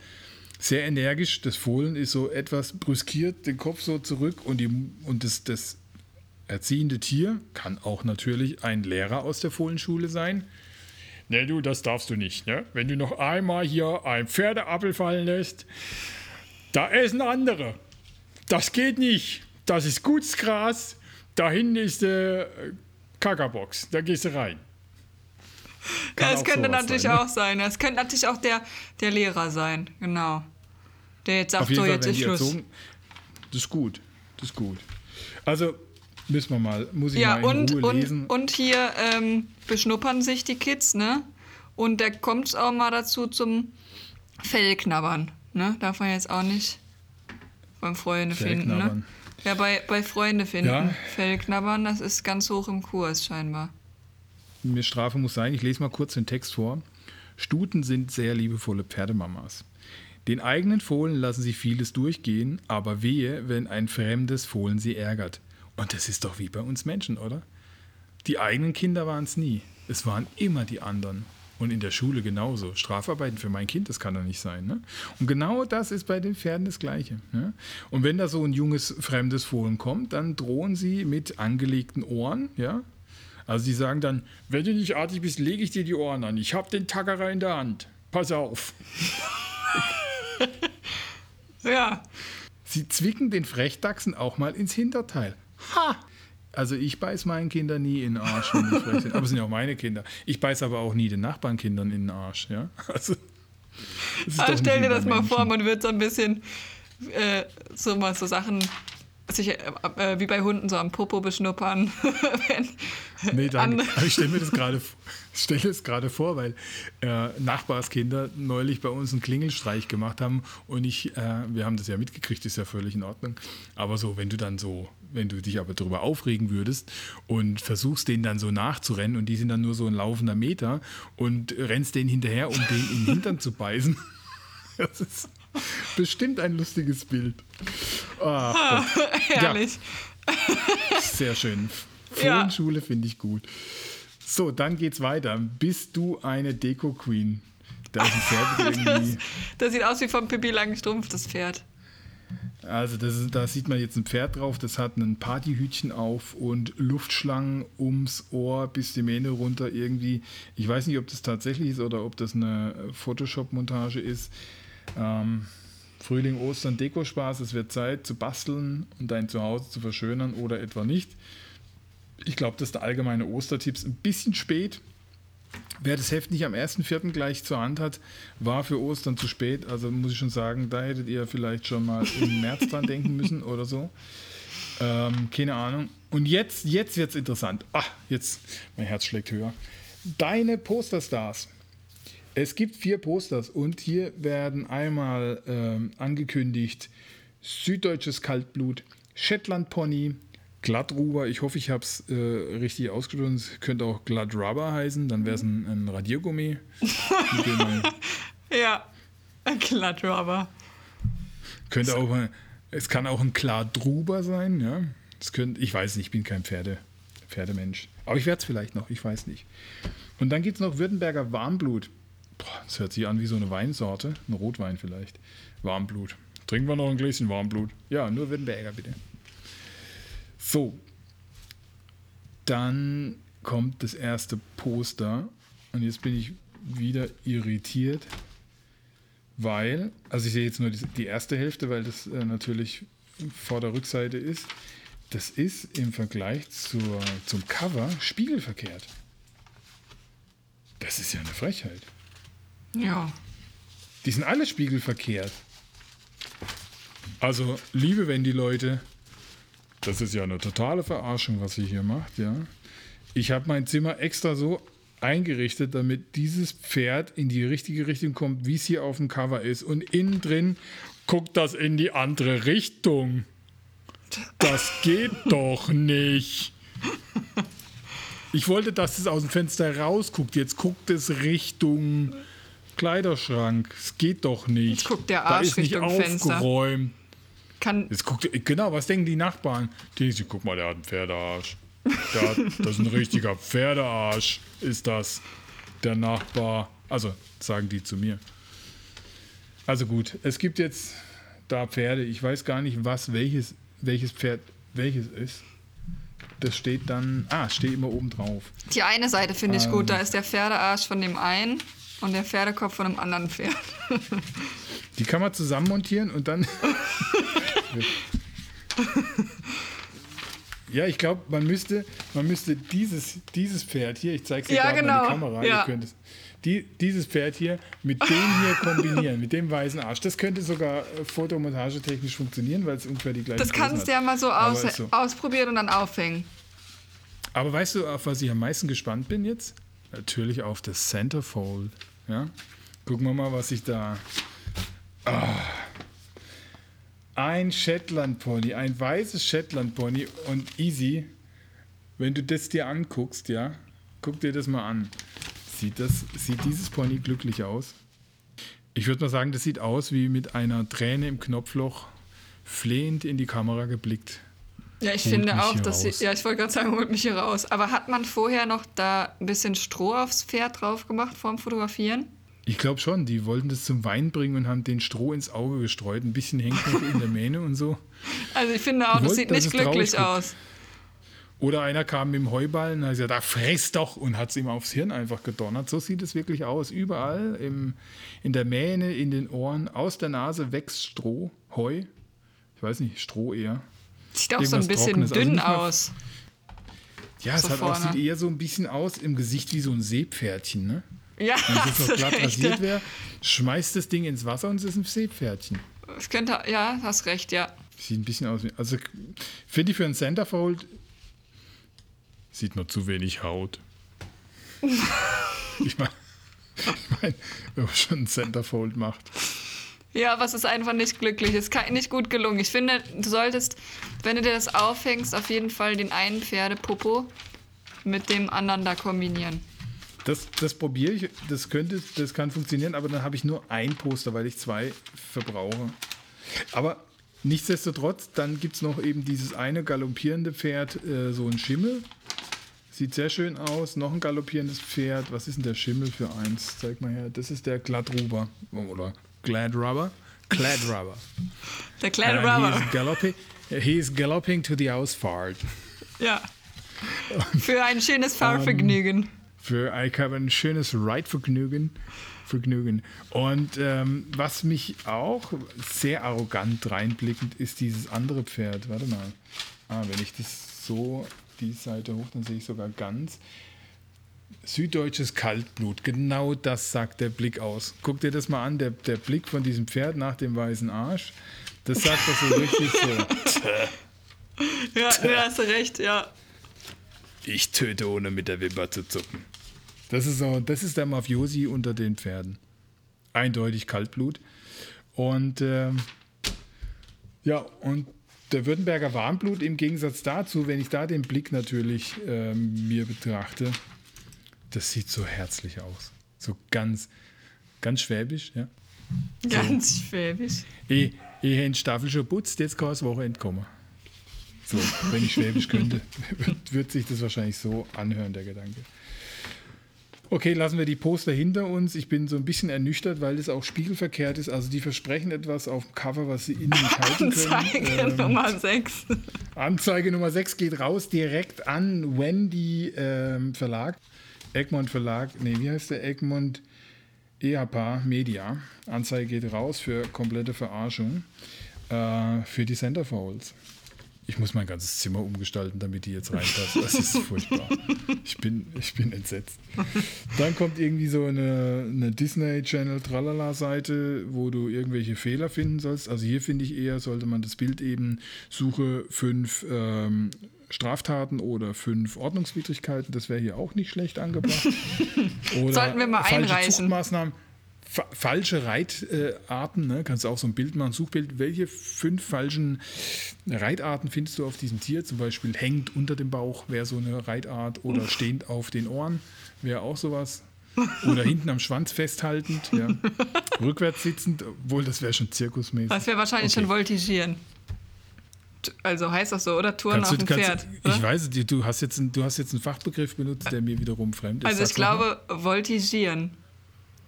sehr energisch. Das Fohlen ist so etwas brüskiert, den Kopf so zurück und, die, und das, das erziehende Tier kann auch natürlich ein Lehrer aus der Fohlenschule sein. Ne, du, das darfst du nicht. Ne? Wenn du noch einmal hier ein Pferdeappel fallen lässt, da essen andere. Das geht nicht. Das ist gutes Gras. Da hinten ist die Kackerbox. Da gehst du rein. [LAUGHS] Kann ja, es könnte natürlich sein, ne? auch sein. Es könnte natürlich auch der, der Lehrer sein. Genau. Der jetzt sagt, so, Fall, jetzt ist Schluss. erzogen. Das ist gut. Das ist gut. Also müssen wir mal, muss ich Ja, mal in und, Ruhe und, lesen. und hier ähm, beschnuppern sich die Kids, ne? Und da kommt es auch mal dazu zum Fellknabbern. Ne? Darf man jetzt auch nicht beim Freunde finden. Ne? Ja, bei, bei Freunde finden. Ja. Fellknabbern, das ist ganz hoch im Kurs scheinbar. Mir Strafe muss sein, ich lese mal kurz den Text vor. Stuten sind sehr liebevolle Pferdemamas. Den eigenen Fohlen lassen sie vieles durchgehen, aber wehe, wenn ein fremdes Fohlen sie ärgert. Und das ist doch wie bei uns Menschen, oder? Die eigenen Kinder waren es nie. Es waren immer die anderen. Und in der Schule genauso. Strafarbeiten für mein Kind, das kann doch nicht sein. Ne? Und genau das ist bei den Pferden das Gleiche. Ne? Und wenn da so ein junges, fremdes Fohlen kommt, dann drohen sie mit angelegten Ohren. Ja? Also sie sagen dann, wenn du nicht artig bist, lege ich dir die Ohren an. Ich habe den Tackerer in der Hand. Pass auf. [LAUGHS] Ja. Sie zwicken den Frechdachsen auch mal ins Hinterteil. Ha! Also ich beiß meinen Kindern nie in den Arsch, wenn die frech sind. Aber es sind ja auch meine Kinder. Ich beiß aber auch nie den Nachbarnkindern in den Arsch. Ja? Also, doch stell dir das mal vor, Menschen. man wird so ein bisschen äh, so mal so Sachen sich, äh, äh, wie bei Hunden so am Popo beschnuppern. [LAUGHS] Wenn Nee, danke. andere- Aber ich stelle mir das gerade das gerade vor, weil äh, Nachbarskinder neulich bei uns einen Klingelstreich gemacht haben und ich, äh, wir haben das ja mitgekriegt, ist ja völlig in Ordnung. Aber so, wenn du dann so, wenn du dich aber darüber aufregen würdest und versuchst, denen dann so nachzurennen und die sind dann nur so ein laufender Meter und rennst denen hinterher, um den in den Hintern zu beißen. [LAUGHS] Das ist [LAUGHS] bestimmt ein lustiges Bild. Ah, [LAUGHS] Herrlich. [LAUGHS] sehr schön. Ja. Fohlenschule finde ich gut. So, dann geht's weiter. Bist du eine Deko-Queen? Da ist ein Pferd irgendwie. Das sieht aus wie vom Pippi Langstrumpf, das Pferd. Also, das ist, da sieht man jetzt ein Pferd drauf, das hat ein Partyhütchen auf und Luftschlangen ums Ohr bis die Mähne runter irgendwie. Ich weiß nicht, ob das tatsächlich ist oder ob das eine Photoshop-Montage ist. Ähm, Frühling, Ostern, Dekospaß. Es wird Zeit zu basteln und dein Zuhause zu verschönern oder etwa nicht. Ich glaube, das ist der allgemeine Ostertipps. Ein bisschen spät. Wer das Heft nicht am 1.4. gleich zur Hand hat, war für Ostern zu spät. Also muss ich schon sagen, da hättet ihr vielleicht schon mal im [LAUGHS] März dran denken müssen oder so. Ähm, keine Ahnung. Und jetzt, jetzt wird es interessant. Ah, jetzt, mein Herz schlägt höher. Deine Posterstars. Es gibt vier Posters und hier werden einmal ähm, angekündigt Süddeutsches Kaltblut, Shetland Pony, Glattruber. Ich hoffe, ich habe es äh, richtig ausgesprochen. Es könnte auch Glattrubber heißen, dann wäre es ein, ein Radiergummi. [LAUGHS] Ja, ein Glattrubber. könnte auch, es kann auch ein Gladruber sein, ja. Es könnte, ich weiß nicht, ich bin kein Pferde, Pferdemensch. Aber ich werde es vielleicht noch, ich weiß nicht. Und dann gibt es noch Württemberger Warmblut. Das hört sich an wie so eine Weinsorte, ein Rotwein vielleicht. Warmblut. Trinken wir noch ein Gläschen Warmblut? Ja, nur Württemberger bitte. So. Dann kommt das erste Poster. Und jetzt bin ich wieder irritiert, weil, also ich sehe jetzt nur die, die erste Hälfte, weil das äh, natürlich vor der Rückseite ist. Das ist im Vergleich zur, zum Cover spiegelverkehrt. Das ist ja eine Frechheit. Ja. Die sind alle spiegelverkehrt. Also, liebe Wendy-Leute, das ist ja eine totale Verarschung, was ihr hier macht, ja. Ich habe mein Zimmer extra so eingerichtet, damit dieses Pferd in die richtige Richtung kommt, wie es hier auf dem Cover ist. Und innen drin guckt das in die andere Richtung. Das geht [LAUGHS] doch nicht. Ich wollte, dass es aus dem Fenster rausguckt. Jetzt guckt es Richtung Kleiderschrank. Es geht doch nicht. Jetzt guckt der da Arsch ist nicht Richtung Fenster. aufgeräumt. Kann, Jetzt guckt, genau, was denken die Nachbarn? Die, sie, guck mal, der hat einen Pferdearsch. Der hat, [LAUGHS] das ist ein richtiger Pferdearsch, ist das. Der Nachbar. Also, sagen die zu mir. Also gut, es gibt jetzt da Pferde. Ich weiß gar nicht, was welches, welches Pferd welches ist. Das steht dann. Ah, steht immer oben drauf. die eine Seite finde ich Ähm. gut. Da ist der Pferdearsch von dem einen und der Pferdekopf von dem anderen Pferd. [LAUGHS] Die kann man zusammenmontieren und dann. [LAUGHS] ja, ich glaube, man müsste, man müsste dieses, dieses Pferd hier, ich zeige es dir Ja, gerade mal in die genau. Kamera, Ja. ihr könnt es, die, dieses Pferd hier mit dem hier kombinieren, mit dem weißen Arsch. Das könnte sogar äh, fotomontagetechnisch funktionieren, weil es ungefähr die gleiche Das Größe kannst du ja mal so, aus, ist so. ausprobieren und dann aufhängen. Aber weißt du, auf was ich am meisten gespannt bin jetzt? Natürlich auf das Centerfold. Ja? Gucken wir mal, was ich da. Ah. Ein Shetland Pony, ein weißes Shetland Pony und easy. Wenn du das dir anguckst, ja, guck dir das mal an. Sieht, das, sieht dieses Pony glücklich aus? Ich würde mal sagen, das sieht aus wie mit einer Träne im Knopfloch flehend in die Kamera geblickt. Ja, ich Holt finde auch, dass sie, ja, ich wollte gerade sagen, holt mich hier raus. Aber hat man vorher noch da ein bisschen Stroh aufs Pferd drauf gemacht vorm Fotografieren? Ich glaube schon, die wollten das zum Wein bringen und haben den Stroh ins Auge gestreut. Ein bisschen hängt noch [LAUGHS] in der Mähne und so. Also ich finde auch, das sieht nicht glücklich aus. Oder einer kam mit dem Heuballen und hat gesagt, ach, fress doch und hat es ihm aufs Hirn einfach gedonnert. So sieht es wirklich aus. Überall im, in der Mähne, in den Ohren, aus der Nase wächst Stroh, Heu. Ich weiß nicht, Stroh eher. Sieht auch so ein bisschen Trockenes, also dünn mal- aus. Ja, es So hat auch, sieht eher so ein bisschen aus im Gesicht wie so ein Seepferdchen. Ne? Ja, Wenn es [LAUGHS] noch glatt recht. rasiert wäre, schmeißt das Ding ins Wasser und es ist ein Seepferdchen. Es könnte, ja, hast recht, ja. Sieht ein bisschen aus wie. Also finde ich für einen Centerfold sieht man zu wenig Haut. [LAUGHS] ich meine, ich mein, wenn man schon einen Centerfold macht. Ja, es ist einfach nicht glücklich. Ist nicht gut gelungen. Ich finde, du solltest, wenn du dir das aufhängst, auf jeden Fall den einen Pferdepopo mit dem anderen da kombinieren. Das, das probiere ich, das könnte, das kann funktionieren, aber dann habe ich nur ein Poster, weil ich zwei verbrauche. Aber nichtsdestotrotz, dann gibt es noch eben dieses eine galoppierende Pferd, äh, so ein Schimmel. Sieht sehr schön aus. Noch ein galoppierendes Pferd. Was ist denn der Schimmel für eins? Zeig mal her. Das ist der Gladruber. Oder Glad Rubber. Glad Rubber. [LAUGHS] Der kleine And he Rubber. is galloping, he is galloping to the Ausfahrt. Ja. Für ein schönes Fahrvergnügen. Für ich habe ein schönes Reitvergnügen. Vergnügen. Und ähm, was mich auch sehr arrogant reinblickend ist dieses andere Pferd. Warte mal. Ah, wenn ich das so die Seite hoch, dann sehe ich sogar ganz. Süddeutsches Kaltblut, genau das sagt der Blick aus. Guck dir das mal an, der, der Blick von diesem Pferd nach dem weißen Arsch. Das sagt das so richtig so. Ja, da hast du recht, ja. Ich töte ohne mit der Wimper zu zucken. Das ist, so, das ist der Mafiosi unter den Pferden. Eindeutig Kaltblut. Und ähm, ja, und der Württemberger Warmblut im Gegensatz dazu, wenn ich da den Blick natürlich ähm, mir betrachte, das sieht so herzlich aus. So ganz, ganz schwäbisch, ja. Ganz schwäbisch. Ich, ich habe Staffel schon putzt, jetzt kann das Wochenende kommen. So, wenn ich Schwäbisch könnte, [LAUGHS] wird, sich das wahrscheinlich so anhören, der Gedanke. Okay, lassen wir die Poster hinter uns. Ich bin so ein bisschen ernüchtert, weil es auch spiegelverkehrt ist. Also die versprechen etwas auf dem Cover, was sie innen nicht halten können. Anzeige Ähm, Nummer 6. Anzeige Nummer 6 geht raus direkt an Wendy ähm, Verlag. Egmont Verlag, nee, wie heißt der? Egmont EAPA Media. Anzeige geht raus für komplette Verarschung äh, für die Centerfolds. Ich muss mein ganzes Zimmer umgestalten, damit die jetzt reinpassen. Das ist [LAUGHS] furchtbar. Ich bin, ich bin entsetzt. Dann kommt irgendwie so eine, eine Disney Channel Tralala Seite, wo du irgendwelche Fehler finden sollst. Also hier finde ich eher, sollte man das Bild eben suche fünf ähm, Straftaten oder fünf Ordnungswidrigkeiten. Das wäre hier auch nicht schlecht angebracht. [LAUGHS] Sollten wir mal falsche einreichen. Zuchtmaßnahmen. Fa falsche Reitarten, ne? kannst du auch so ein Bild machen, Suchbild. Welche fünf falschen Reitarten findest du auf diesem Tier? Zum Beispiel hängt unter dem Bauch wäre so eine Reitart oder stehend auf den Ohren wäre auch sowas. Oder hinten am Schwanz festhaltend, ja. [LAUGHS] rückwärts sitzend, obwohl das wäre schon zirkusmäßig. Das wäre wahrscheinlich Okay. schon Voltigieren. Also heißt das so, oder? Touren Kannst auf du, dem Pferd. ich oder? weiß, es, du hast, jetzt einen, du hast jetzt einen Fachbegriff benutzt, der mir wiederum fremd ist. Also ich glaube, Voltigieren.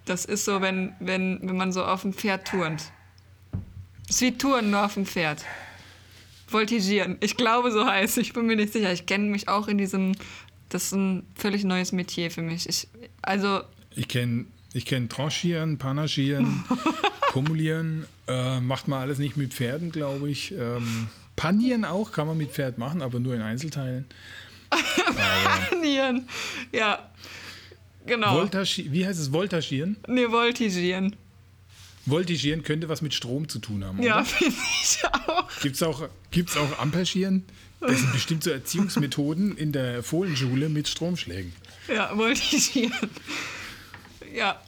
Das ist so, wenn, wenn, wenn man so auf dem Pferd turnt. Es ist wie Touren, nur auf dem Pferd. Voltigieren. Ich glaube, so heißt es. Ich bin mir nicht sicher. Ich kenne mich auch in diesem. Das ist ein völlig neues Metier für mich. Ich, also, Ich kenne ich kenn Tranchieren, Panachieren, [LAUGHS] Kumulieren. Äh, macht man alles nicht mit Pferden, glaube ich. Ähm, Panieren auch kann man mit Pferd machen, aber nur in Einzelteilen. [LAUGHS] Panieren. Ja. Genau. Voltagieren, wie heißt es? Voltagieren? nee, Voltigieren. Voltigieren könnte was mit Strom zu tun haben. Ja, [LAUGHS] finde ich auch. Gibt es auch, gibt's auch Amperieren? Das sind bestimmt so Erziehungsmethoden in der Fohlenschule mit Stromschlägen. Ja, Voltigieren. Ja.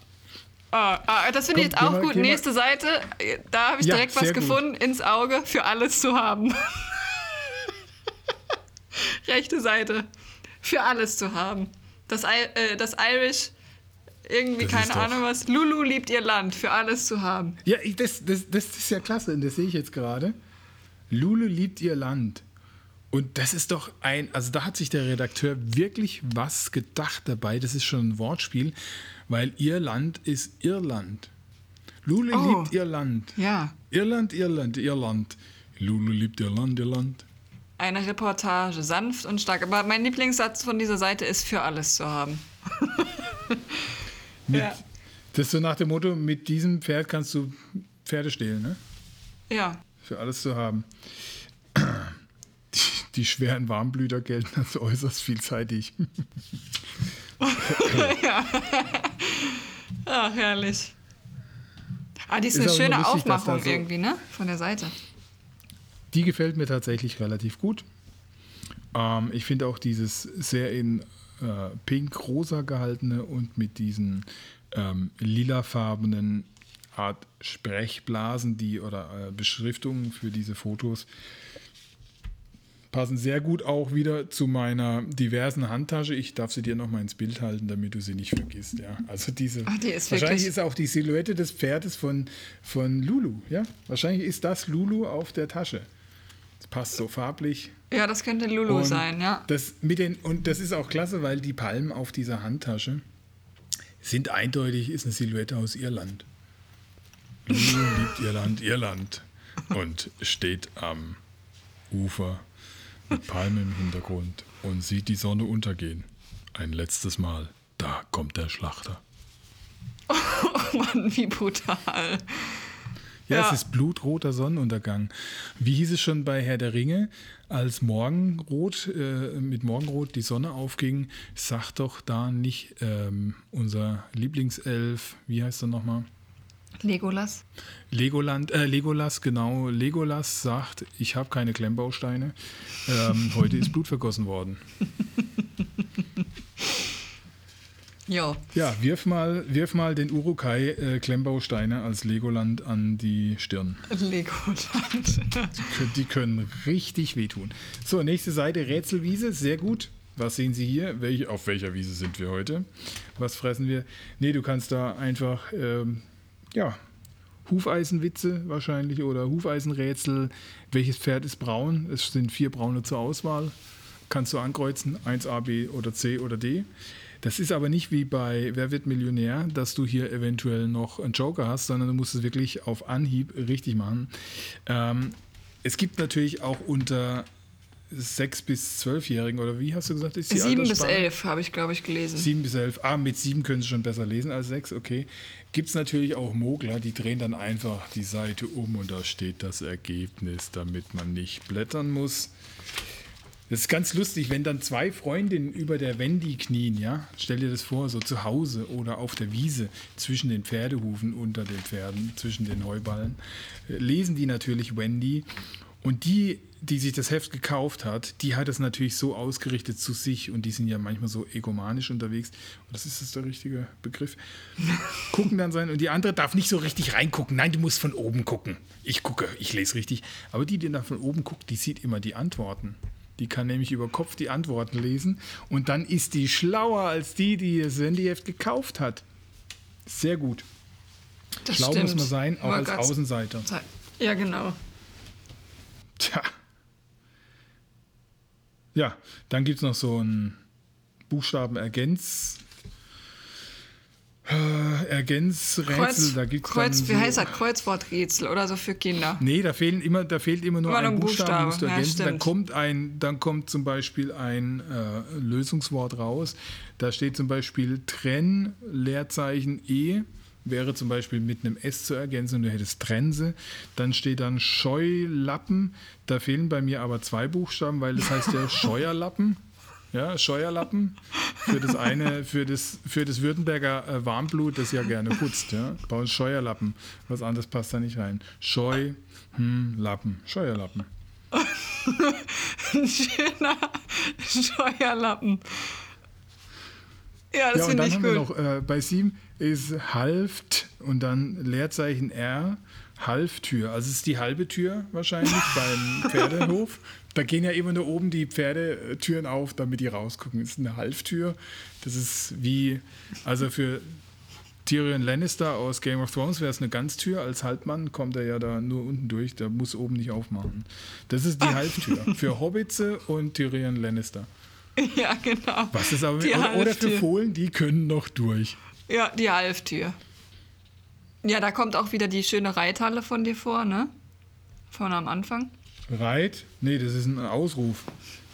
Ah, ah, das finde ich jetzt auch mal- gut. geh mal- Nächste Seite, da habe ich Ja, direkt was sehr gut. gefunden, ins Auge, für alles zu haben. [LAUGHS] Rechte Seite, für alles zu haben. Das, äh, das Irish, irgendwie, Das keine Ahnung was, Lulu liebt ihr Land, für alles zu haben. Ja, ich, das, das, das ist ja klasse und das sehe ich jetzt gerade. Lulu liebt ihr Land. Und das ist doch ein, also da hat sich der Redakteur wirklich was gedacht dabei. Das ist schon ein Wortspiel, weil ihr Land ist Irland. Lulu Oh. liebt ihr Land. Ja. Irland, Irland, Irland. Lulu liebt ihr Land, ihr Land. Eine Reportage, sanft und stark. Aber mein Lieblingssatz von dieser Seite ist, für alles zu haben. [LAUGHS] Mit, Ja. Das ist so nach dem Motto, mit diesem Pferd kannst du Pferde stehlen, ne? Ja. Für alles zu haben. [CLEARS THROAT] Die, die schweren Warmblüter gelten als äußerst vielseitig. [LAUGHS] [LAUGHS] Ach, herrlich. Ah, die ist, Ist eine schöne lustig, Aufmachung so- irgendwie, ne? Von der Seite. Die gefällt mir tatsächlich relativ gut. Ähm, ich finde auch dieses sehr in äh, pink-rosa gehaltene und mit diesen ähm, lilafarbenen Art Sprechblasen, die oder äh, Beschriftungen für diese Fotos passen sehr gut auch wieder zu meiner diversen Handtasche. Ich darf sie dir noch mal ins Bild halten, damit du sie nicht vergisst. Ja, also diese. Ach, die ist wahrscheinlich wirklich- ist auch die Silhouette des Pferdes von, von Lulu. Ja, wahrscheinlich ist das Lulu auf der Tasche. Das passt so farblich. Ja, das könnte Lulu Und sein, ja. Das mit den, und das ist auch klasse, weil die Palmen auf dieser Handtasche sind eindeutig, ist eine Silhouette aus Irland. Lulu liebt Irland, Irland. Und steht am Ufer mit Palmen im Hintergrund und sieht die Sonne untergehen. Ein letztes Mal. Da kommt der Schlachter. [LAUGHS] Oh Mann, wie brutal. Ja, Ja. es ist blutroter Sonnenuntergang. Wie hieß es schon bei Herr der Ringe, als Morgenrot, äh, mit Morgenrot die Sonne aufging, sagt doch da nicht ähm, unser Lieblingself, wie heißt er nochmal? Legolas. Legoland, äh, Legolas, genau. Legolas sagt, ich habe keine Klemmbausteine. Ähm, heute ist Blut vergossen worden. [LAUGHS] Jo. Ja, wirf mal, wirf mal den Urukai äh, Klemmbausteine als Legoland an die Stirn. Legoland. Die können richtig wehtun. So, nächste Seite, Rätselwiese, sehr gut. Was sehen Sie hier? Welche, auf welcher Wiese sind wir heute? Was fressen wir? Nee, du kannst da einfach, ähm, ja, Hufeisenwitze wahrscheinlich oder Hufeisenrätsel. Welches Pferd ist braun? Es sind vier braune zur Auswahl. Kannst du ankreuzen, 1A, B oder C oder D. Das ist aber nicht wie bei Wer wird Millionär, dass du hier eventuell noch einen Joker hast, sondern du musst es wirklich auf Anhieb richtig machen. Ähm, es gibt natürlich auch unter 6- bis 12-Jährigen, oder wie hast du gesagt, ist die Sieben bis elf habe ich, glaube ich, gelesen. 7 bis 11. Ah, mit 7 können sie schon besser lesen als 6, okay. Gibt es natürlich auch Mogler, die drehen dann einfach die Seite um und da steht das Ergebnis, damit man nicht blättern muss. Das ist ganz lustig, wenn dann zwei Freundinnen über der Wendy knien, ja? Stell dir das vor, so zu Hause oder auf der Wiese zwischen den Pferdehufen unter den Pferden, zwischen den Heuballen, äh, lesen die natürlich Wendy und die, die sich das Heft gekauft hat, die hat es natürlich so ausgerichtet zu sich und die sind ja manchmal so egomanisch unterwegs. Und das ist das der richtige Begriff. [LAUGHS] Gucken dann sein und die andere darf nicht so richtig reingucken. Nein, du musst von oben gucken. Ich gucke, ich lese richtig. Aber die, die dann von oben guckt, die sieht immer die Antworten. Die kann nämlich über Kopf die Antworten lesen und dann ist die schlauer als die, die das Handyheft gekauft hat. Sehr gut. Das Schlau stimmt. muss man sein, auch Aber als Außenseiter. Ja, genau. Tja. Ja, dann gibt es noch so ein Buchstaben-Ergänz. Äh, Ergänzrätsel, Kreuz, da gibt es Kreuz, dann wie so, heißt das? Kreuzworträtsel oder so für Kinder. Nee, da, fehlen immer, da fehlt immer nur Immer ein Buchstaben, Buchstabe, musst du ja, ergänzen. dann, stimmt. kommt ein, dann kommt zum Beispiel ein äh, Lösungswort raus. Da steht zum Beispiel Trenn, Leerzeichen E, wäre zum Beispiel mit einem S zu ergänzen und du hättest Trense. Dann steht dann Scheulappen. Da fehlen bei mir aber zwei Buchstaben, weil das heißt ja [LAUGHS] Scheuerlappen. Ja, Scheuerlappen für das eine, für das, für das Württemberger äh, Warmblut, das ja gerne putzt. Ja. Bei uns Scheuerlappen. Was anderes passt da nicht rein. Scheu, hm, Lappen. Scheuerlappen. [LAUGHS] Ein schöner Steuerlappen. [LAUGHS] Ja, das Ja, und finde dann ich haben gut. wir noch, äh, bei sieben ist halft und dann Leerzeichen R, Halftür. Also es ist die halbe Tür wahrscheinlich [LAUGHS] beim Pferdehof. Da gehen ja immer nur oben die Pferdetüren auf, damit die rausgucken. Das ist eine Halftür. Das ist wie, also für Tyrion Lannister aus Game of Thrones wäre es eine Ganztür. Als Halbmann kommt er ja da nur unten durch. Der muss oben nicht aufmachen. Das ist die Halftür. Für Hobbitze und Tyrion Lannister. [LAUGHS] Ja, genau. Was ist aber Die oder, oder für. Fohlen, die können noch durch. Ja, die Halftür. Ja, da kommt auch wieder die schöne Reithalle von dir vor, ne? Vorne am Anfang. Reit? Nee, das ist ein Ausruf.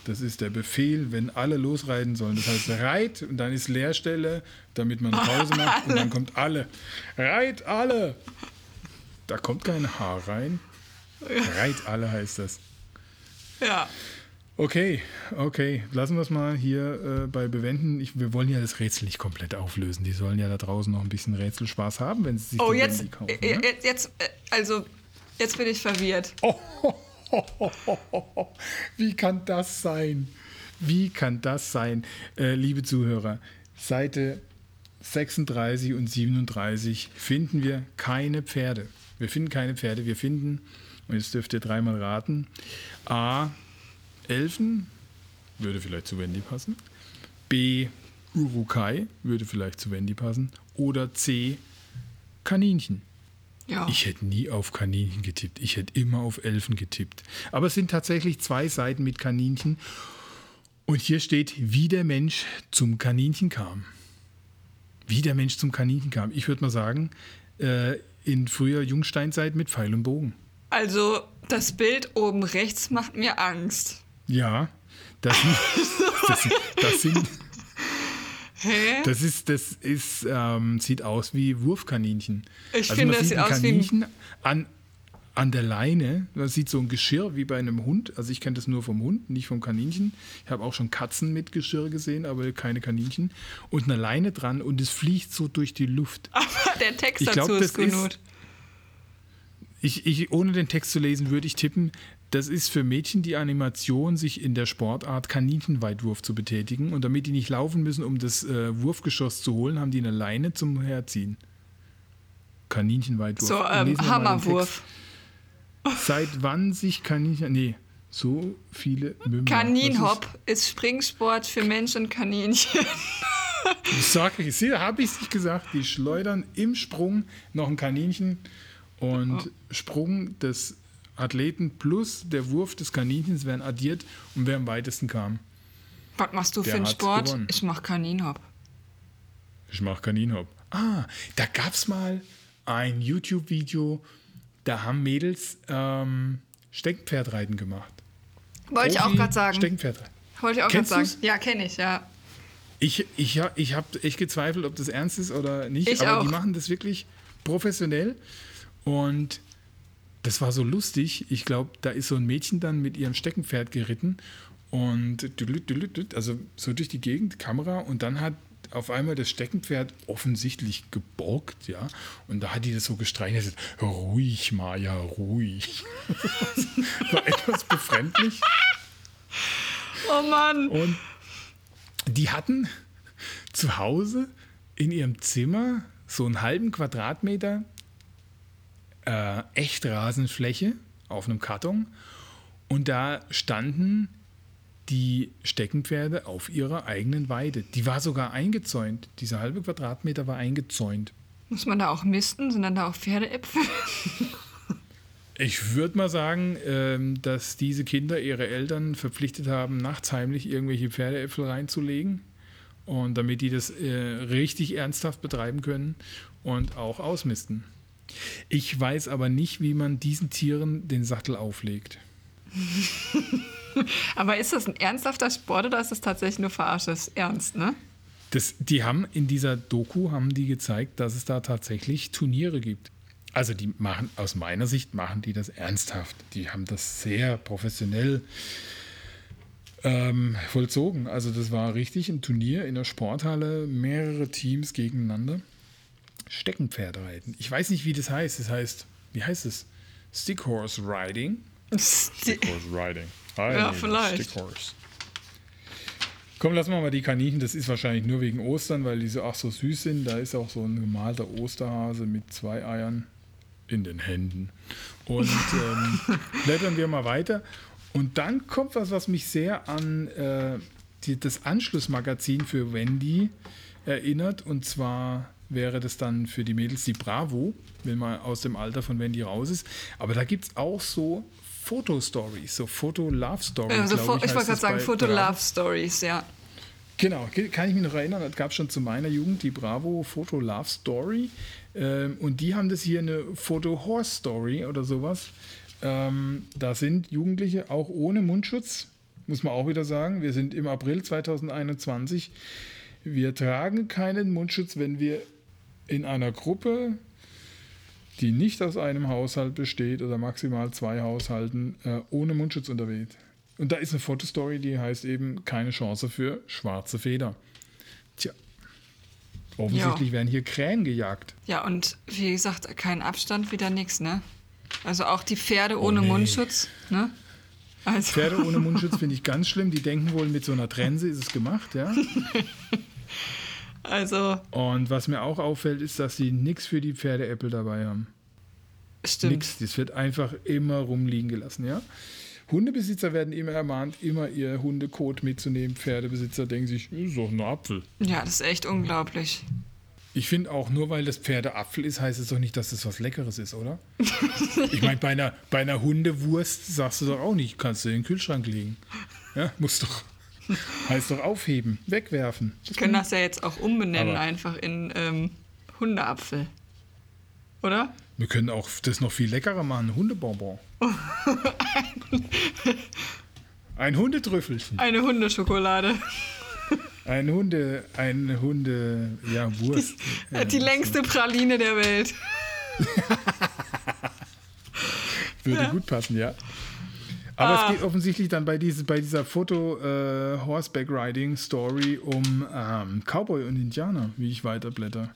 Das ist der Befehl, wenn alle losreiten sollen. Das heißt, reit und dann ist Leerstelle, damit man Pause macht und dann [LAUGHS] kommt alle. Reit alle! Da kommt kein H rein. Reit alle heißt das. Ja. Okay, okay. Lassen wir es mal hier äh, bei Bewenden. Ich, wir wollen ja das Rätsel nicht komplett auflösen. Die sollen ja da draußen noch ein bisschen Rätselspaß haben, wenn sie sich Oh, jetzt, Wendy kaufen. äh, ne? jetzt, jetzt, äh, also, jetzt bin ich verwirrt. Wie kann das sein? Wie kann das sein, äh, liebe Zuhörer? Seite 36 und 37 finden wir keine Pferde. Wir finden keine Pferde. Wir finden, und jetzt dürft ihr dreimal raten, A. Elfen, würde vielleicht zu Wendy passen. B. Urukai, würde vielleicht zu Wendy passen. Oder C. Kaninchen. Ja. Ich hätte nie auf Kaninchen getippt. Ich hätte immer auf Elfen getippt. Aber es sind tatsächlich zwei Seiten mit Kaninchen. Und hier steht, wie der Mensch zum Kaninchen kam. Wie der Mensch zum Kaninchen kam. Ich würde mal sagen, äh, in früher Jungsteinzeit mit Pfeil und Bogen. Also, das Bild oben rechts macht mir Angst. Ja, das sind, [LAUGHS] das, das sind, Hä? das ist, das ist, ähm, sieht aus wie Wurfkaninchen. Ich also finde, das sieht aus wie ein- Kaninchen an, an der Leine. Man sieht so ein Geschirr wie bei einem Hund. Also ich kenne das nur vom Hund, nicht vom Kaninchen. Ich habe auch schon Katzen mit Geschirr gesehen, aber keine Kaninchen. Und eine Leine dran und es fliegt so durch die Luft. [LAUGHS] Aber der Text Ich glaub, dazu ist das ist- gut. Ich, ich, ohne den Text zu lesen, würde ich tippen, das ist für Mädchen die Animation, sich in der Sportart Kaninchenweitwurf zu betätigen. Und damit die nicht laufen müssen, um das äh, Wurfgeschoss zu holen, haben die eine Leine zum Herziehen. Kaninchenweitwurf. So, ähm, Hammerwurf. Seit wann sich Kaninchen. Nee, so viele Mümmler. Kaninhop ist Springsport für Mensch und Kaninchen. [LAUGHS] Ich sage, ich habe ich es nicht gesagt. Die schleudern im Sprung noch ein Kaninchen und Sprung des Athleten plus der Wurf des Kaninchens werden addiert und wer am weitesten kam. Was machst du Der für einen Sport? gewonnen. Ich mach Kaninhop. Ich mache Kaninhop. Ah, da gab es mal ein YouTube-Video, da haben Mädels ähm, Steckenpferdreiten gemacht. Wollte ich auch gerade sagen. Steckenpferdreiten. Wollte ich auch gerade sagen. du's? Ja, kenne ich, ja. Ich, ich, ich habe echt gezweifelt, ob das ernst ist oder nicht, Ich aber auch. die machen das wirklich professionell und das war so lustig. Ich glaube, da ist so ein Mädchen dann mit ihrem Steckenpferd geritten und also so durch die Gegend, Kamera und dann hat auf einmal das Steckenpferd offensichtlich geborgt, ja, und da hat die das so gestreichelt, ruhig, Maja, ruhig. war etwas befremdlich. Oh Mann. Und die hatten zu Hause in ihrem Zimmer so einen halben Quadratmeter äh, Echtrasenfläche auf einem Karton. Und da standen die Steckenpferde auf ihrer eigenen Weide. Die war sogar eingezäunt. Dieser halbe Quadratmeter war eingezäunt. Muss man da auch misten? Sind dann da auch Pferdeäpfel? Ich würde mal sagen, ähm, dass diese Kinder ihre Eltern verpflichtet haben, nachts heimlich irgendwelche Pferdeäpfel reinzulegen. Und damit die das äh, richtig ernsthaft betreiben können und auch ausmisten. Ich weiß aber nicht, wie man diesen Tieren den Sattel auflegt. [LAUGHS] Aber ist das ein ernsthafter Sport oder ist das tatsächlich nur Verarsche? Das ist ernst, ne? Das, die haben in dieser Doku haben die gezeigt, dass es da tatsächlich Turniere gibt. Also die machen, aus meiner Sicht machen die das ernsthaft. Die haben das sehr professionell ähm, vollzogen. Also das war richtig ein Turnier in der Sporthalle, mehrere Teams gegeneinander. Steckenpferdreiten. Ich weiß nicht, wie das heißt. Das heißt, wie heißt es? Stickhorse Riding. Stickhorse Riding. Ja, vielleicht. Stickhorse. Komm, lassen wir mal die Kaninchen. Das ist wahrscheinlich nur wegen Ostern, weil die so ach so süß sind. Da ist auch so ein gemalter Osterhase mit zwei Eiern in den Händen. Und [LAUGHS] ähm, blättern wir mal weiter. Und dann kommt was, was mich sehr an äh, die, das Anschlussmagazin für Wendy erinnert. Und zwar wäre das dann für die Mädels die Bravo, wenn man aus dem Alter von Wendy raus ist. Aber da gibt es auch so Fotostories, so Foto-Love-Stories. Also, ich heißt wollte gerade sagen, bei Foto Bravo. Love Stories, ja. Genau, ge- kann ich mich noch erinnern, das gab es schon zu meiner Jugend, die Bravo Foto Love Story. Ähm, und die haben das hier eine Foto Horse Story oder sowas. Ähm, da sind Jugendliche auch ohne Mundschutz, muss man auch wieder sagen. Wir sind im April 2021. Wir tragen keinen Mundschutz, wenn wir in einer Gruppe, die nicht aus einem Haushalt besteht oder maximal zwei Haushalten, äh, ohne Mundschutz unterwegs, Und da ist eine Fotostory, die heißt eben keine Chance für schwarze Feder. Tja. Offensichtlich Ja. werden hier Krähen gejagt. Ja, und wie gesagt, kein Abstand, wieder nix, ne? Also auch die Pferde ohne Oh, nee. Mundschutz, ne? Also, Pferde ohne Mundschutz [LAUGHS] finde ich ganz schlimm. Die denken wohl, mit so einer Trense ist es gemacht, ja. [LAUGHS] also Und was mir auch auffällt, ist, dass sie nichts für die Pferdeäppel dabei haben. stimmt. Nix. Das wird einfach immer rumliegen gelassen, ja. Hundebesitzer werden immer ermahnt, immer ihr Hundekot mitzunehmen. Pferdebesitzer denken sich, ist doch ein Apfel. Ja, das ist echt unglaublich. Ich finde auch, nur weil das Pferdeapfel ist, heißt es doch nicht, dass das was Leckeres ist, oder? [LAUGHS] ich meine, bei einer, bei einer Hundewurst sagst du doch auch nicht, kannst du in den Kühlschrank legen. Ja, muss doch. [LAUGHS] Heißt doch aufheben, wegwerfen. Wir können das ja jetzt auch umbenennen, Aber- einfach in ähm, Hundeapfel. Oder? Wir können auch das noch viel leckerer machen, Hundebonbon. [LAUGHS] Ein Hundetrüffelchen. Eine Hundeschokolade. Ein Hunde, ein Hunde, ja, Wurst. Ja, Die längste Praline der Welt. [LAUGHS] Würde Ja. gut passen, ja. Aber Ah. es geht offensichtlich dann bei, diese, bei dieser Foto-Horseback-Riding-Story um ähm, Cowboy und Indianer, wie ich weiterblätter.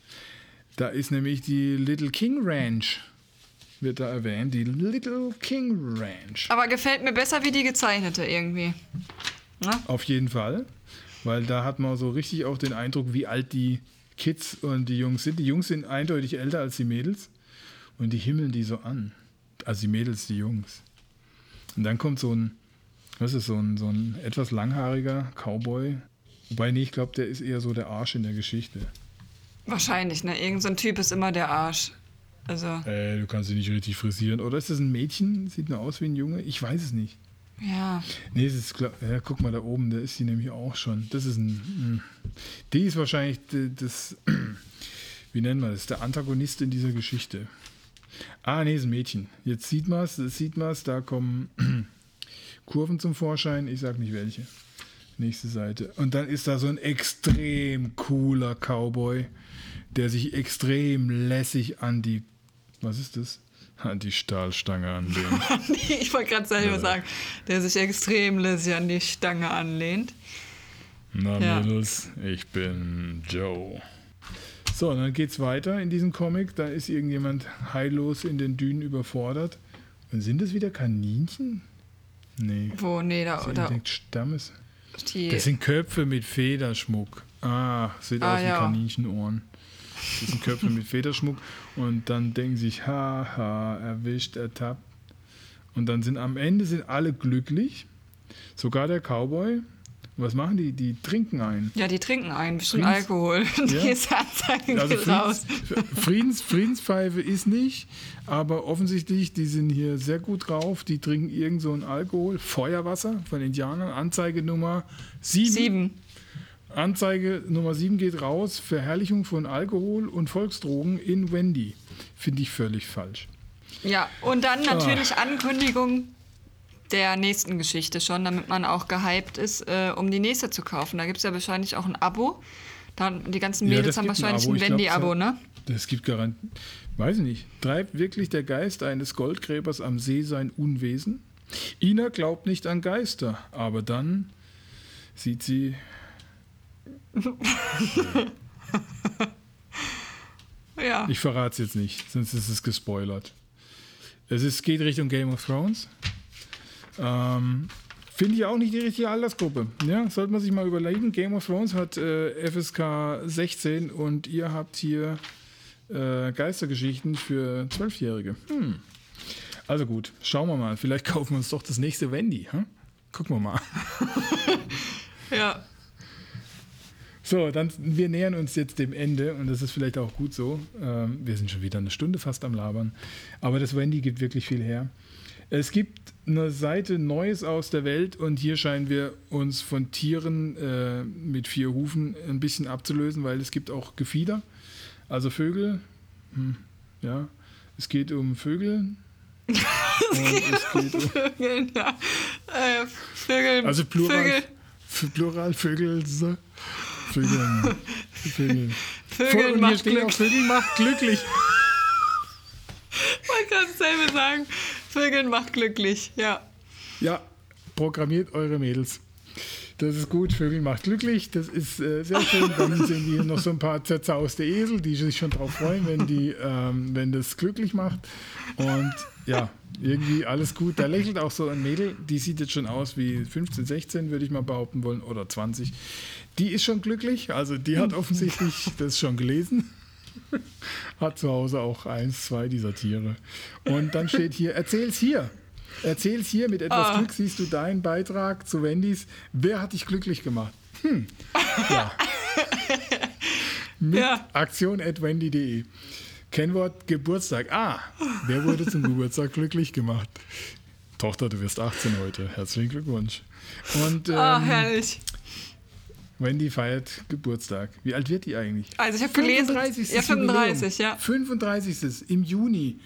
Da ist nämlich die Little King Ranch, wird da erwähnt. Die Little King Ranch. Aber gefällt mir besser wie die gezeichnete irgendwie. Auf jeden Fall. Weil da hat man so richtig auch den Eindruck, wie alt die Kids und die Jungs sind. Die Jungs sind eindeutig älter als die Mädels. Und die himmeln die so an. Also die Mädels, die Jungs. Und dann kommt so ein, was ist so ein, so ein etwas langhaariger Cowboy. Wobei, nee, ich glaube, der ist eher so der Arsch in der Geschichte. Wahrscheinlich, ne? Irgend so ein Typ ist immer der Arsch. Also, Äh, du kannst sie nicht richtig frisieren. Oder ist das ein Mädchen? Sieht nur aus wie ein Junge? Ich weiß es nicht. ja. Nee, das ist klar. Ja, guck mal da oben, da ist sie nämlich auch schon. Das ist ein. mh. Die ist wahrscheinlich das. [CLEARS THROAT] Wie nennen wir das? Der Antagonist in dieser Geschichte. Ah, nee, ist ein Mädchen. Jetzt sieht man es, sieht man es, da kommen [CLEARS THROAT] Kurven zum Vorschein. Ich sag nicht welche. Nächste Seite. Und dann ist da so ein extrem cooler Cowboy, der sich extrem lässig an die. Was ist das? An die Stahlstange anlehnt. [LAUGHS] ich wollte gerade selber Ja. sagen, der sich extrem lässig an die Stange anlehnt. Na, Ja. Mädels, ich bin Joe. So, und dann geht's weiter in diesem Comic. Da ist irgendjemand heillos in den Dünen überfordert. Und sind das wieder Kaninchen? Nee. Wo, nee, da, oder ist Stammes. Das sind Köpfe mit Federschmuck. Ah, sieht Ah, aus wie ja. Kaninchenohren. Das sind Köpfe mit Federschmuck. Und dann denken sich, haha, erwischt, ertappt. Und dann sind am Ende sind alle glücklich. Sogar der Cowboy. Was machen die? Die trinken ein. ja, die trinken ein, bestimmt Friedens- Alkohol. [LAUGHS] Ja. Die ist Anzeige Also geht raus. Friedens, Friedens, Friedenspfeife ist nicht, aber offensichtlich, die sind hier sehr gut drauf. Die trinken irgend so ein Alkohol. Feuerwasser von Indianern. Anzeige Nummer 7. Sieben. Anzeige Nummer 7 geht raus. Verherrlichung von Alkohol und Volksdrogen in Wendy. Finde ich völlig falsch. Ja, und dann Ah. natürlich Ankündigung der nächsten Geschichte schon, damit man auch gehypt ist, äh, um die nächste zu kaufen. Da gibt es ja wahrscheinlich auch ein Abo. Dann, die ganzen Ja, Mädels das haben ein wahrscheinlich ein glaub, Wendy-Abo, ne? Das gibt garant. Weiß ich nicht. Treibt wirklich der Geist eines Goldgräbers am See sein Unwesen? Ina glaubt nicht an Geister, aber dann sieht sie [LAUGHS] Ja. Ich verrate es jetzt nicht, sonst ist es gespoilert. Es ist, geht Richtung Game of Thrones. Ähm, Finde ich auch nicht die richtige Altersgruppe. Ja, sollte man sich mal überlegen. Game of Thrones hat äh, FSK 16 und ihr habt hier äh, Geistergeschichten für Zwölfjährige. Hm. Also gut, schauen wir mal. Vielleicht [LAUGHS] kaufen wir uns doch das nächste Wendy. Hm? Gucken wir mal. [LAUGHS] ja. So, dann wir nähern uns jetzt dem Ende und das ist vielleicht auch gut so. Ähm, wir sind schon wieder eine Stunde fast am Labern. Aber das Wendy gibt wirklich viel her. Es gibt eine Seite Neues aus der Welt und hier scheinen wir uns von Tieren äh, mit vier Hufen ein bisschen abzulösen, weil es gibt auch Gefieder, also Vögel. Hm, ja, es geht um Vögel. [LAUGHS] und es geht um, Vögel, ja. Äh, Vögel. also Plural, Vögel, Plural Vögel. so. Vögel. Vögel. Vögel macht Glück. Vögel macht glücklich. Ich wollte gerade dasselbe sagen. Vögeln macht glücklich, ja. Ja, programmiert eure Mädels. Das ist gut, Vögel macht glücklich, das ist äh, sehr [LAUGHS] schön. Dann sind hier noch so ein paar zerzauste Esel, die sich schon drauf freuen, wenn, die, ähm, wenn das glücklich macht. Und ja, irgendwie alles gut. Da lächelt auch so ein Mädel, die sieht jetzt schon aus wie 15, 16, würde ich mal behaupten wollen, oder 20. Die ist schon glücklich, also die hat offensichtlich das schon gelesen. [LAUGHS] Hat zu Hause auch eins, zwei dieser Tiere. Und dann steht hier, erzähl's hier. Erzähl's hier, mit etwas Ah. Glück siehst du deinen Beitrag zu Wendys. Wer hat dich glücklich gemacht? Hm. Ja. [LAUGHS] Mit Ja. aktion.wendy.de. Kennwort Geburtstag. Ah, wer wurde zum Geburtstag glücklich gemacht? Tochter, du wirst 18 heute. Herzlichen Glückwunsch. Und Ah, ähm, herrlich. Wendy feiert Geburtstag. Wie alt wird die eigentlich? Also ich habe gelesen, 35. ja 35, Jubiläum. ja. 35. im Juni.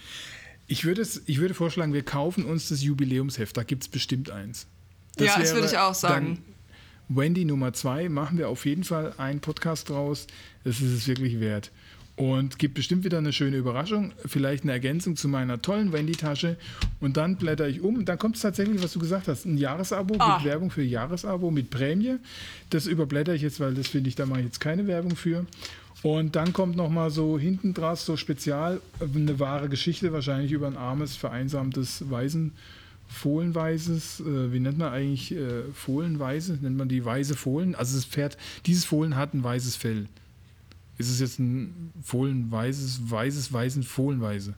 Ich würde, es, ich würde vorschlagen, wir kaufen uns das Jubiläumsheft. Da gibt es bestimmt eins. Ja, das würde ich auch sagen. Wendy Nummer zwei machen wir auf jeden Fall einen Podcast draus. Das ist es wirklich wert. Und gibt bestimmt wieder eine schöne Überraschung, vielleicht eine Ergänzung zu meiner tollen Wendy-Tasche. Und dann blätter ich um. Dann kommt es tatsächlich, was du gesagt hast, ein Jahresabo Ah. mit Werbung für Jahresabo mit Prämie. Das überblätter ich jetzt, weil das finde ich, da mache ich jetzt keine Werbung für. Und dann kommt nochmal so hinten draus so spezial eine wahre Geschichte, wahrscheinlich über ein armes, vereinsamtes Waisen. Fohlenweises, äh, wie nennt man eigentlich äh, Fohlenweise? Nennt man die weiße Fohlen? Also das Pferd, dieses Fohlen hat ein weißes Fell. Ist es jetzt ein Fohlenweises, weißes, weißen Fohlenweise?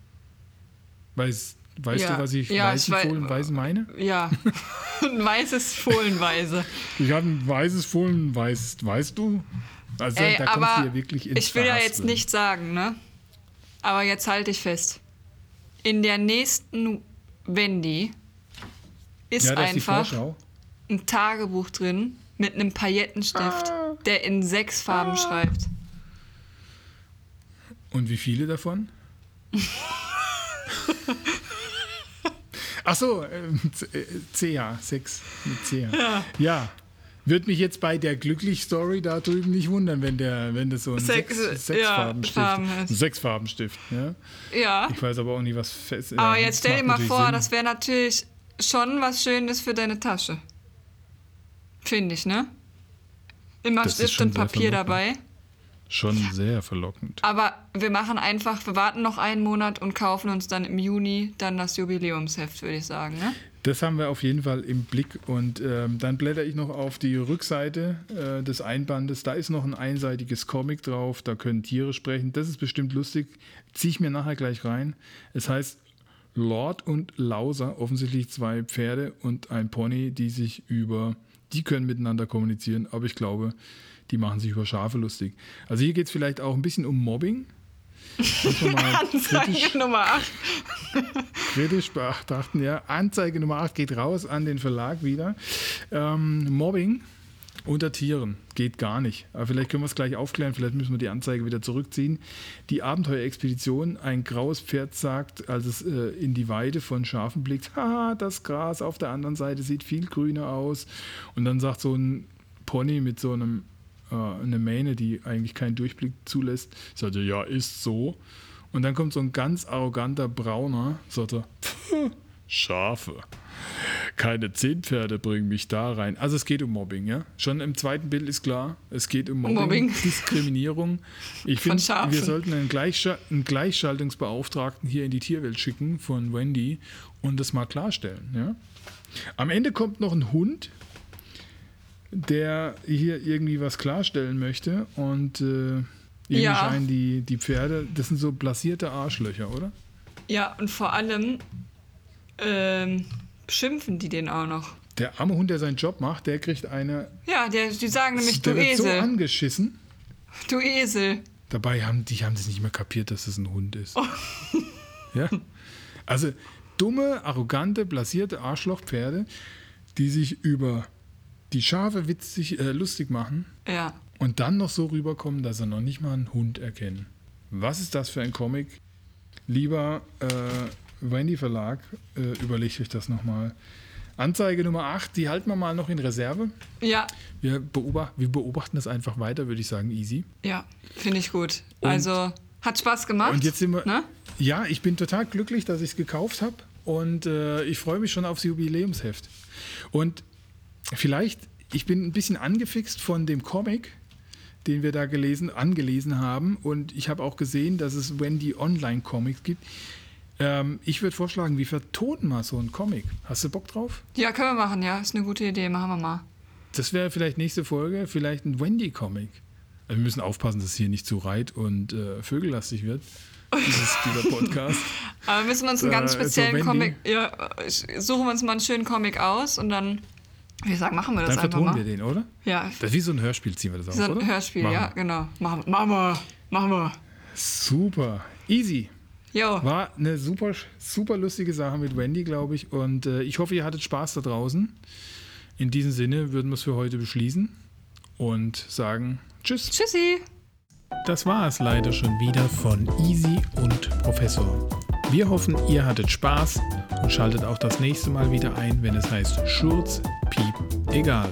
Weiß, weißt Ja. du, was ich Ja, ich weißen wei- Fohlenweise meine? Ja, [LAUGHS] ein weißes Fohlenweise. Ich habe ein weißes Fohlenweis, weißt du? Also Ey, da kommst du ja wirklich ins ich will ja jetzt nicht sagen, ne? Aber jetzt halte ich fest. In der nächsten Wendy ist Ja, ist einfach ein Tagebuch drin mit einem Paillettenstift, Ah. der in sechs Farben schreibt. Und wie viele davon? Ach so, ähm, äh, CH, 6 mit CH. Ja. Ja. Wird mich jetzt bei der Glücklich-Story da drüben nicht wundern, wenn, der, wenn das so ein Sechs- sechs, ja, Sechsfarbenstift Farben ein ist. Sechsfarbenstift. Ja? Ja. Ich weiß aber auch nicht, was fest Aber ja, jetzt stell dir mal vor, Sinn. das wäre natürlich schon was Schönes für deine Tasche. Finde ich, ne? Immer Das ist Stift und Papier dabei. Schon sehr verlockend. Aber wir machen einfach, wir warten noch einen Monat und kaufen uns dann im Juni dann das Jubiläumsheft, würde ich sagen, ne? Das haben wir auf jeden Fall im Blick. Und ähm, dann blätter ich noch auf die Rückseite äh, des Einbandes. Da ist noch ein einseitiges Comic drauf. Da können Tiere sprechen. Das ist bestimmt lustig. Ziehe ich mir nachher gleich rein. Es heißt Lord und Lauser, offensichtlich zwei Pferde und ein Pony, die sich über, die können miteinander kommunizieren, aber ich glaube, die machen sich über Schafe lustig. Also hier geht es vielleicht auch ein bisschen um Mobbing. Mal [LAUGHS] kritisch Anzeige Nummer 8. kritisch beachten. Ja. Anzeige Nummer 8 geht raus an den Verlag wieder. Ähm, Mobbing unter Tieren geht gar nicht. Aber vielleicht können wir es gleich aufklären, vielleicht müssen wir die Anzeige wieder zurückziehen. Die Abenteuerexpedition, ein graues Pferd sagt, als es äh, in die Weide von Schafen blickt, haha, das Gras auf der anderen Seite sieht viel grüner aus. Und dann sagt so ein Pony mit so einem äh, eine Mähne, die eigentlich keinen Durchblick zulässt, sagt er, ja, ist so. Und dann kommt so ein ganz arroganter Brauner, sagt er, "Pff, Schafe. Keine zehn Pferde bringen mich da rein. Also es geht um Mobbing, ja. Schon im zweiten Bild ist klar, es geht um Mobbing, Mobbing. [LAUGHS] Diskriminierung. Ich finde, wir sollten einen, Gleichscha einen Gleichschaltungsbeauftragten hier in die Tierwelt schicken von Wendy und das mal klarstellen, ja. Am Ende kommt noch ein Hund, der hier irgendwie was klarstellen möchte und äh, irgendwie Ja. scheinen die, die Pferde, das sind so blasierte Arschlöcher, oder? Ja, und vor allem ähm, beschimpfen die den auch noch. Der arme Hund, der seinen Job macht, der kriegt eine. Ja, der, die sagen nämlich, der du wird so Esel. angeschissen. du Esel. Dabei haben die haben das nicht mehr kapiert, dass das ein Hund ist. Oh. [LAUGHS] Ja? Also dumme, arrogante, blasierte Arschlochpferde, die sich über die Schafe witzig, äh, lustig machen Ja. und dann noch so rüberkommen, dass sie noch nicht mal einen Hund erkennen. Was ist das für ein Comic? Lieber äh, Wendy Verlag, äh, überlegt euch das nochmal. Anzeige Nummer 8, die halten wir mal noch in Reserve. Ja, Wir, beobacht, wir beobachten das einfach weiter, würde ich sagen, easy. ja, finde ich gut. Und- also, hat Spaß gemacht. Und jetzt sind wir. Ne? Ja, ich bin total glücklich, dass ich es gekauft habe. und äh, ich freue mich schon aufs Jubiläumsheft. Und vielleicht, ich bin ein bisschen angefixt von dem Comic, den wir da gelesen, angelesen haben. Und ich habe auch gesehen, dass es Wendy Online-Comics gibt. Ähm, ich würde vorschlagen, wir vertonen mal so einen Comic. Hast du Bock drauf? Ja, können wir machen, ja. Ist eine gute Idee, machen wir mal. Das wäre vielleicht nächste Folge, vielleicht ein Wendy-Comic. Also wir müssen aufpassen, dass es hier nicht zu reit und äh, vögellastig wird. Dieses, dieser [LAUGHS] Podcast. Aber müssen wir uns einen Da ganz so speziellen Wendy. Comic. Ja, suchen wir uns mal einen schönen Comic aus und dann. Wie sagen, machen wir das Dann einfach vertonen mal. wir den, oder? Ja, Das ist wie so ein Hörspiel, ziehen wir das auf, so ein oder? Hörspiel, Machen ja, genau. Machen, machen wir, machen wir. Super. Easy. Jo, War eine super, super lustige Sache mit Wendy, glaube ich. Und äh, ich hoffe, ihr hattet Spaß da draußen. In diesem Sinne würden wir es für heute beschließen und sagen Tschüss. tschüssi. Das war es leider schon wieder von Easy und Professor. Wir hoffen, ihr hattet Spaß und schaltet auch das nächste Mal wieder ein, wenn es heißt Schurz, Piep, egal.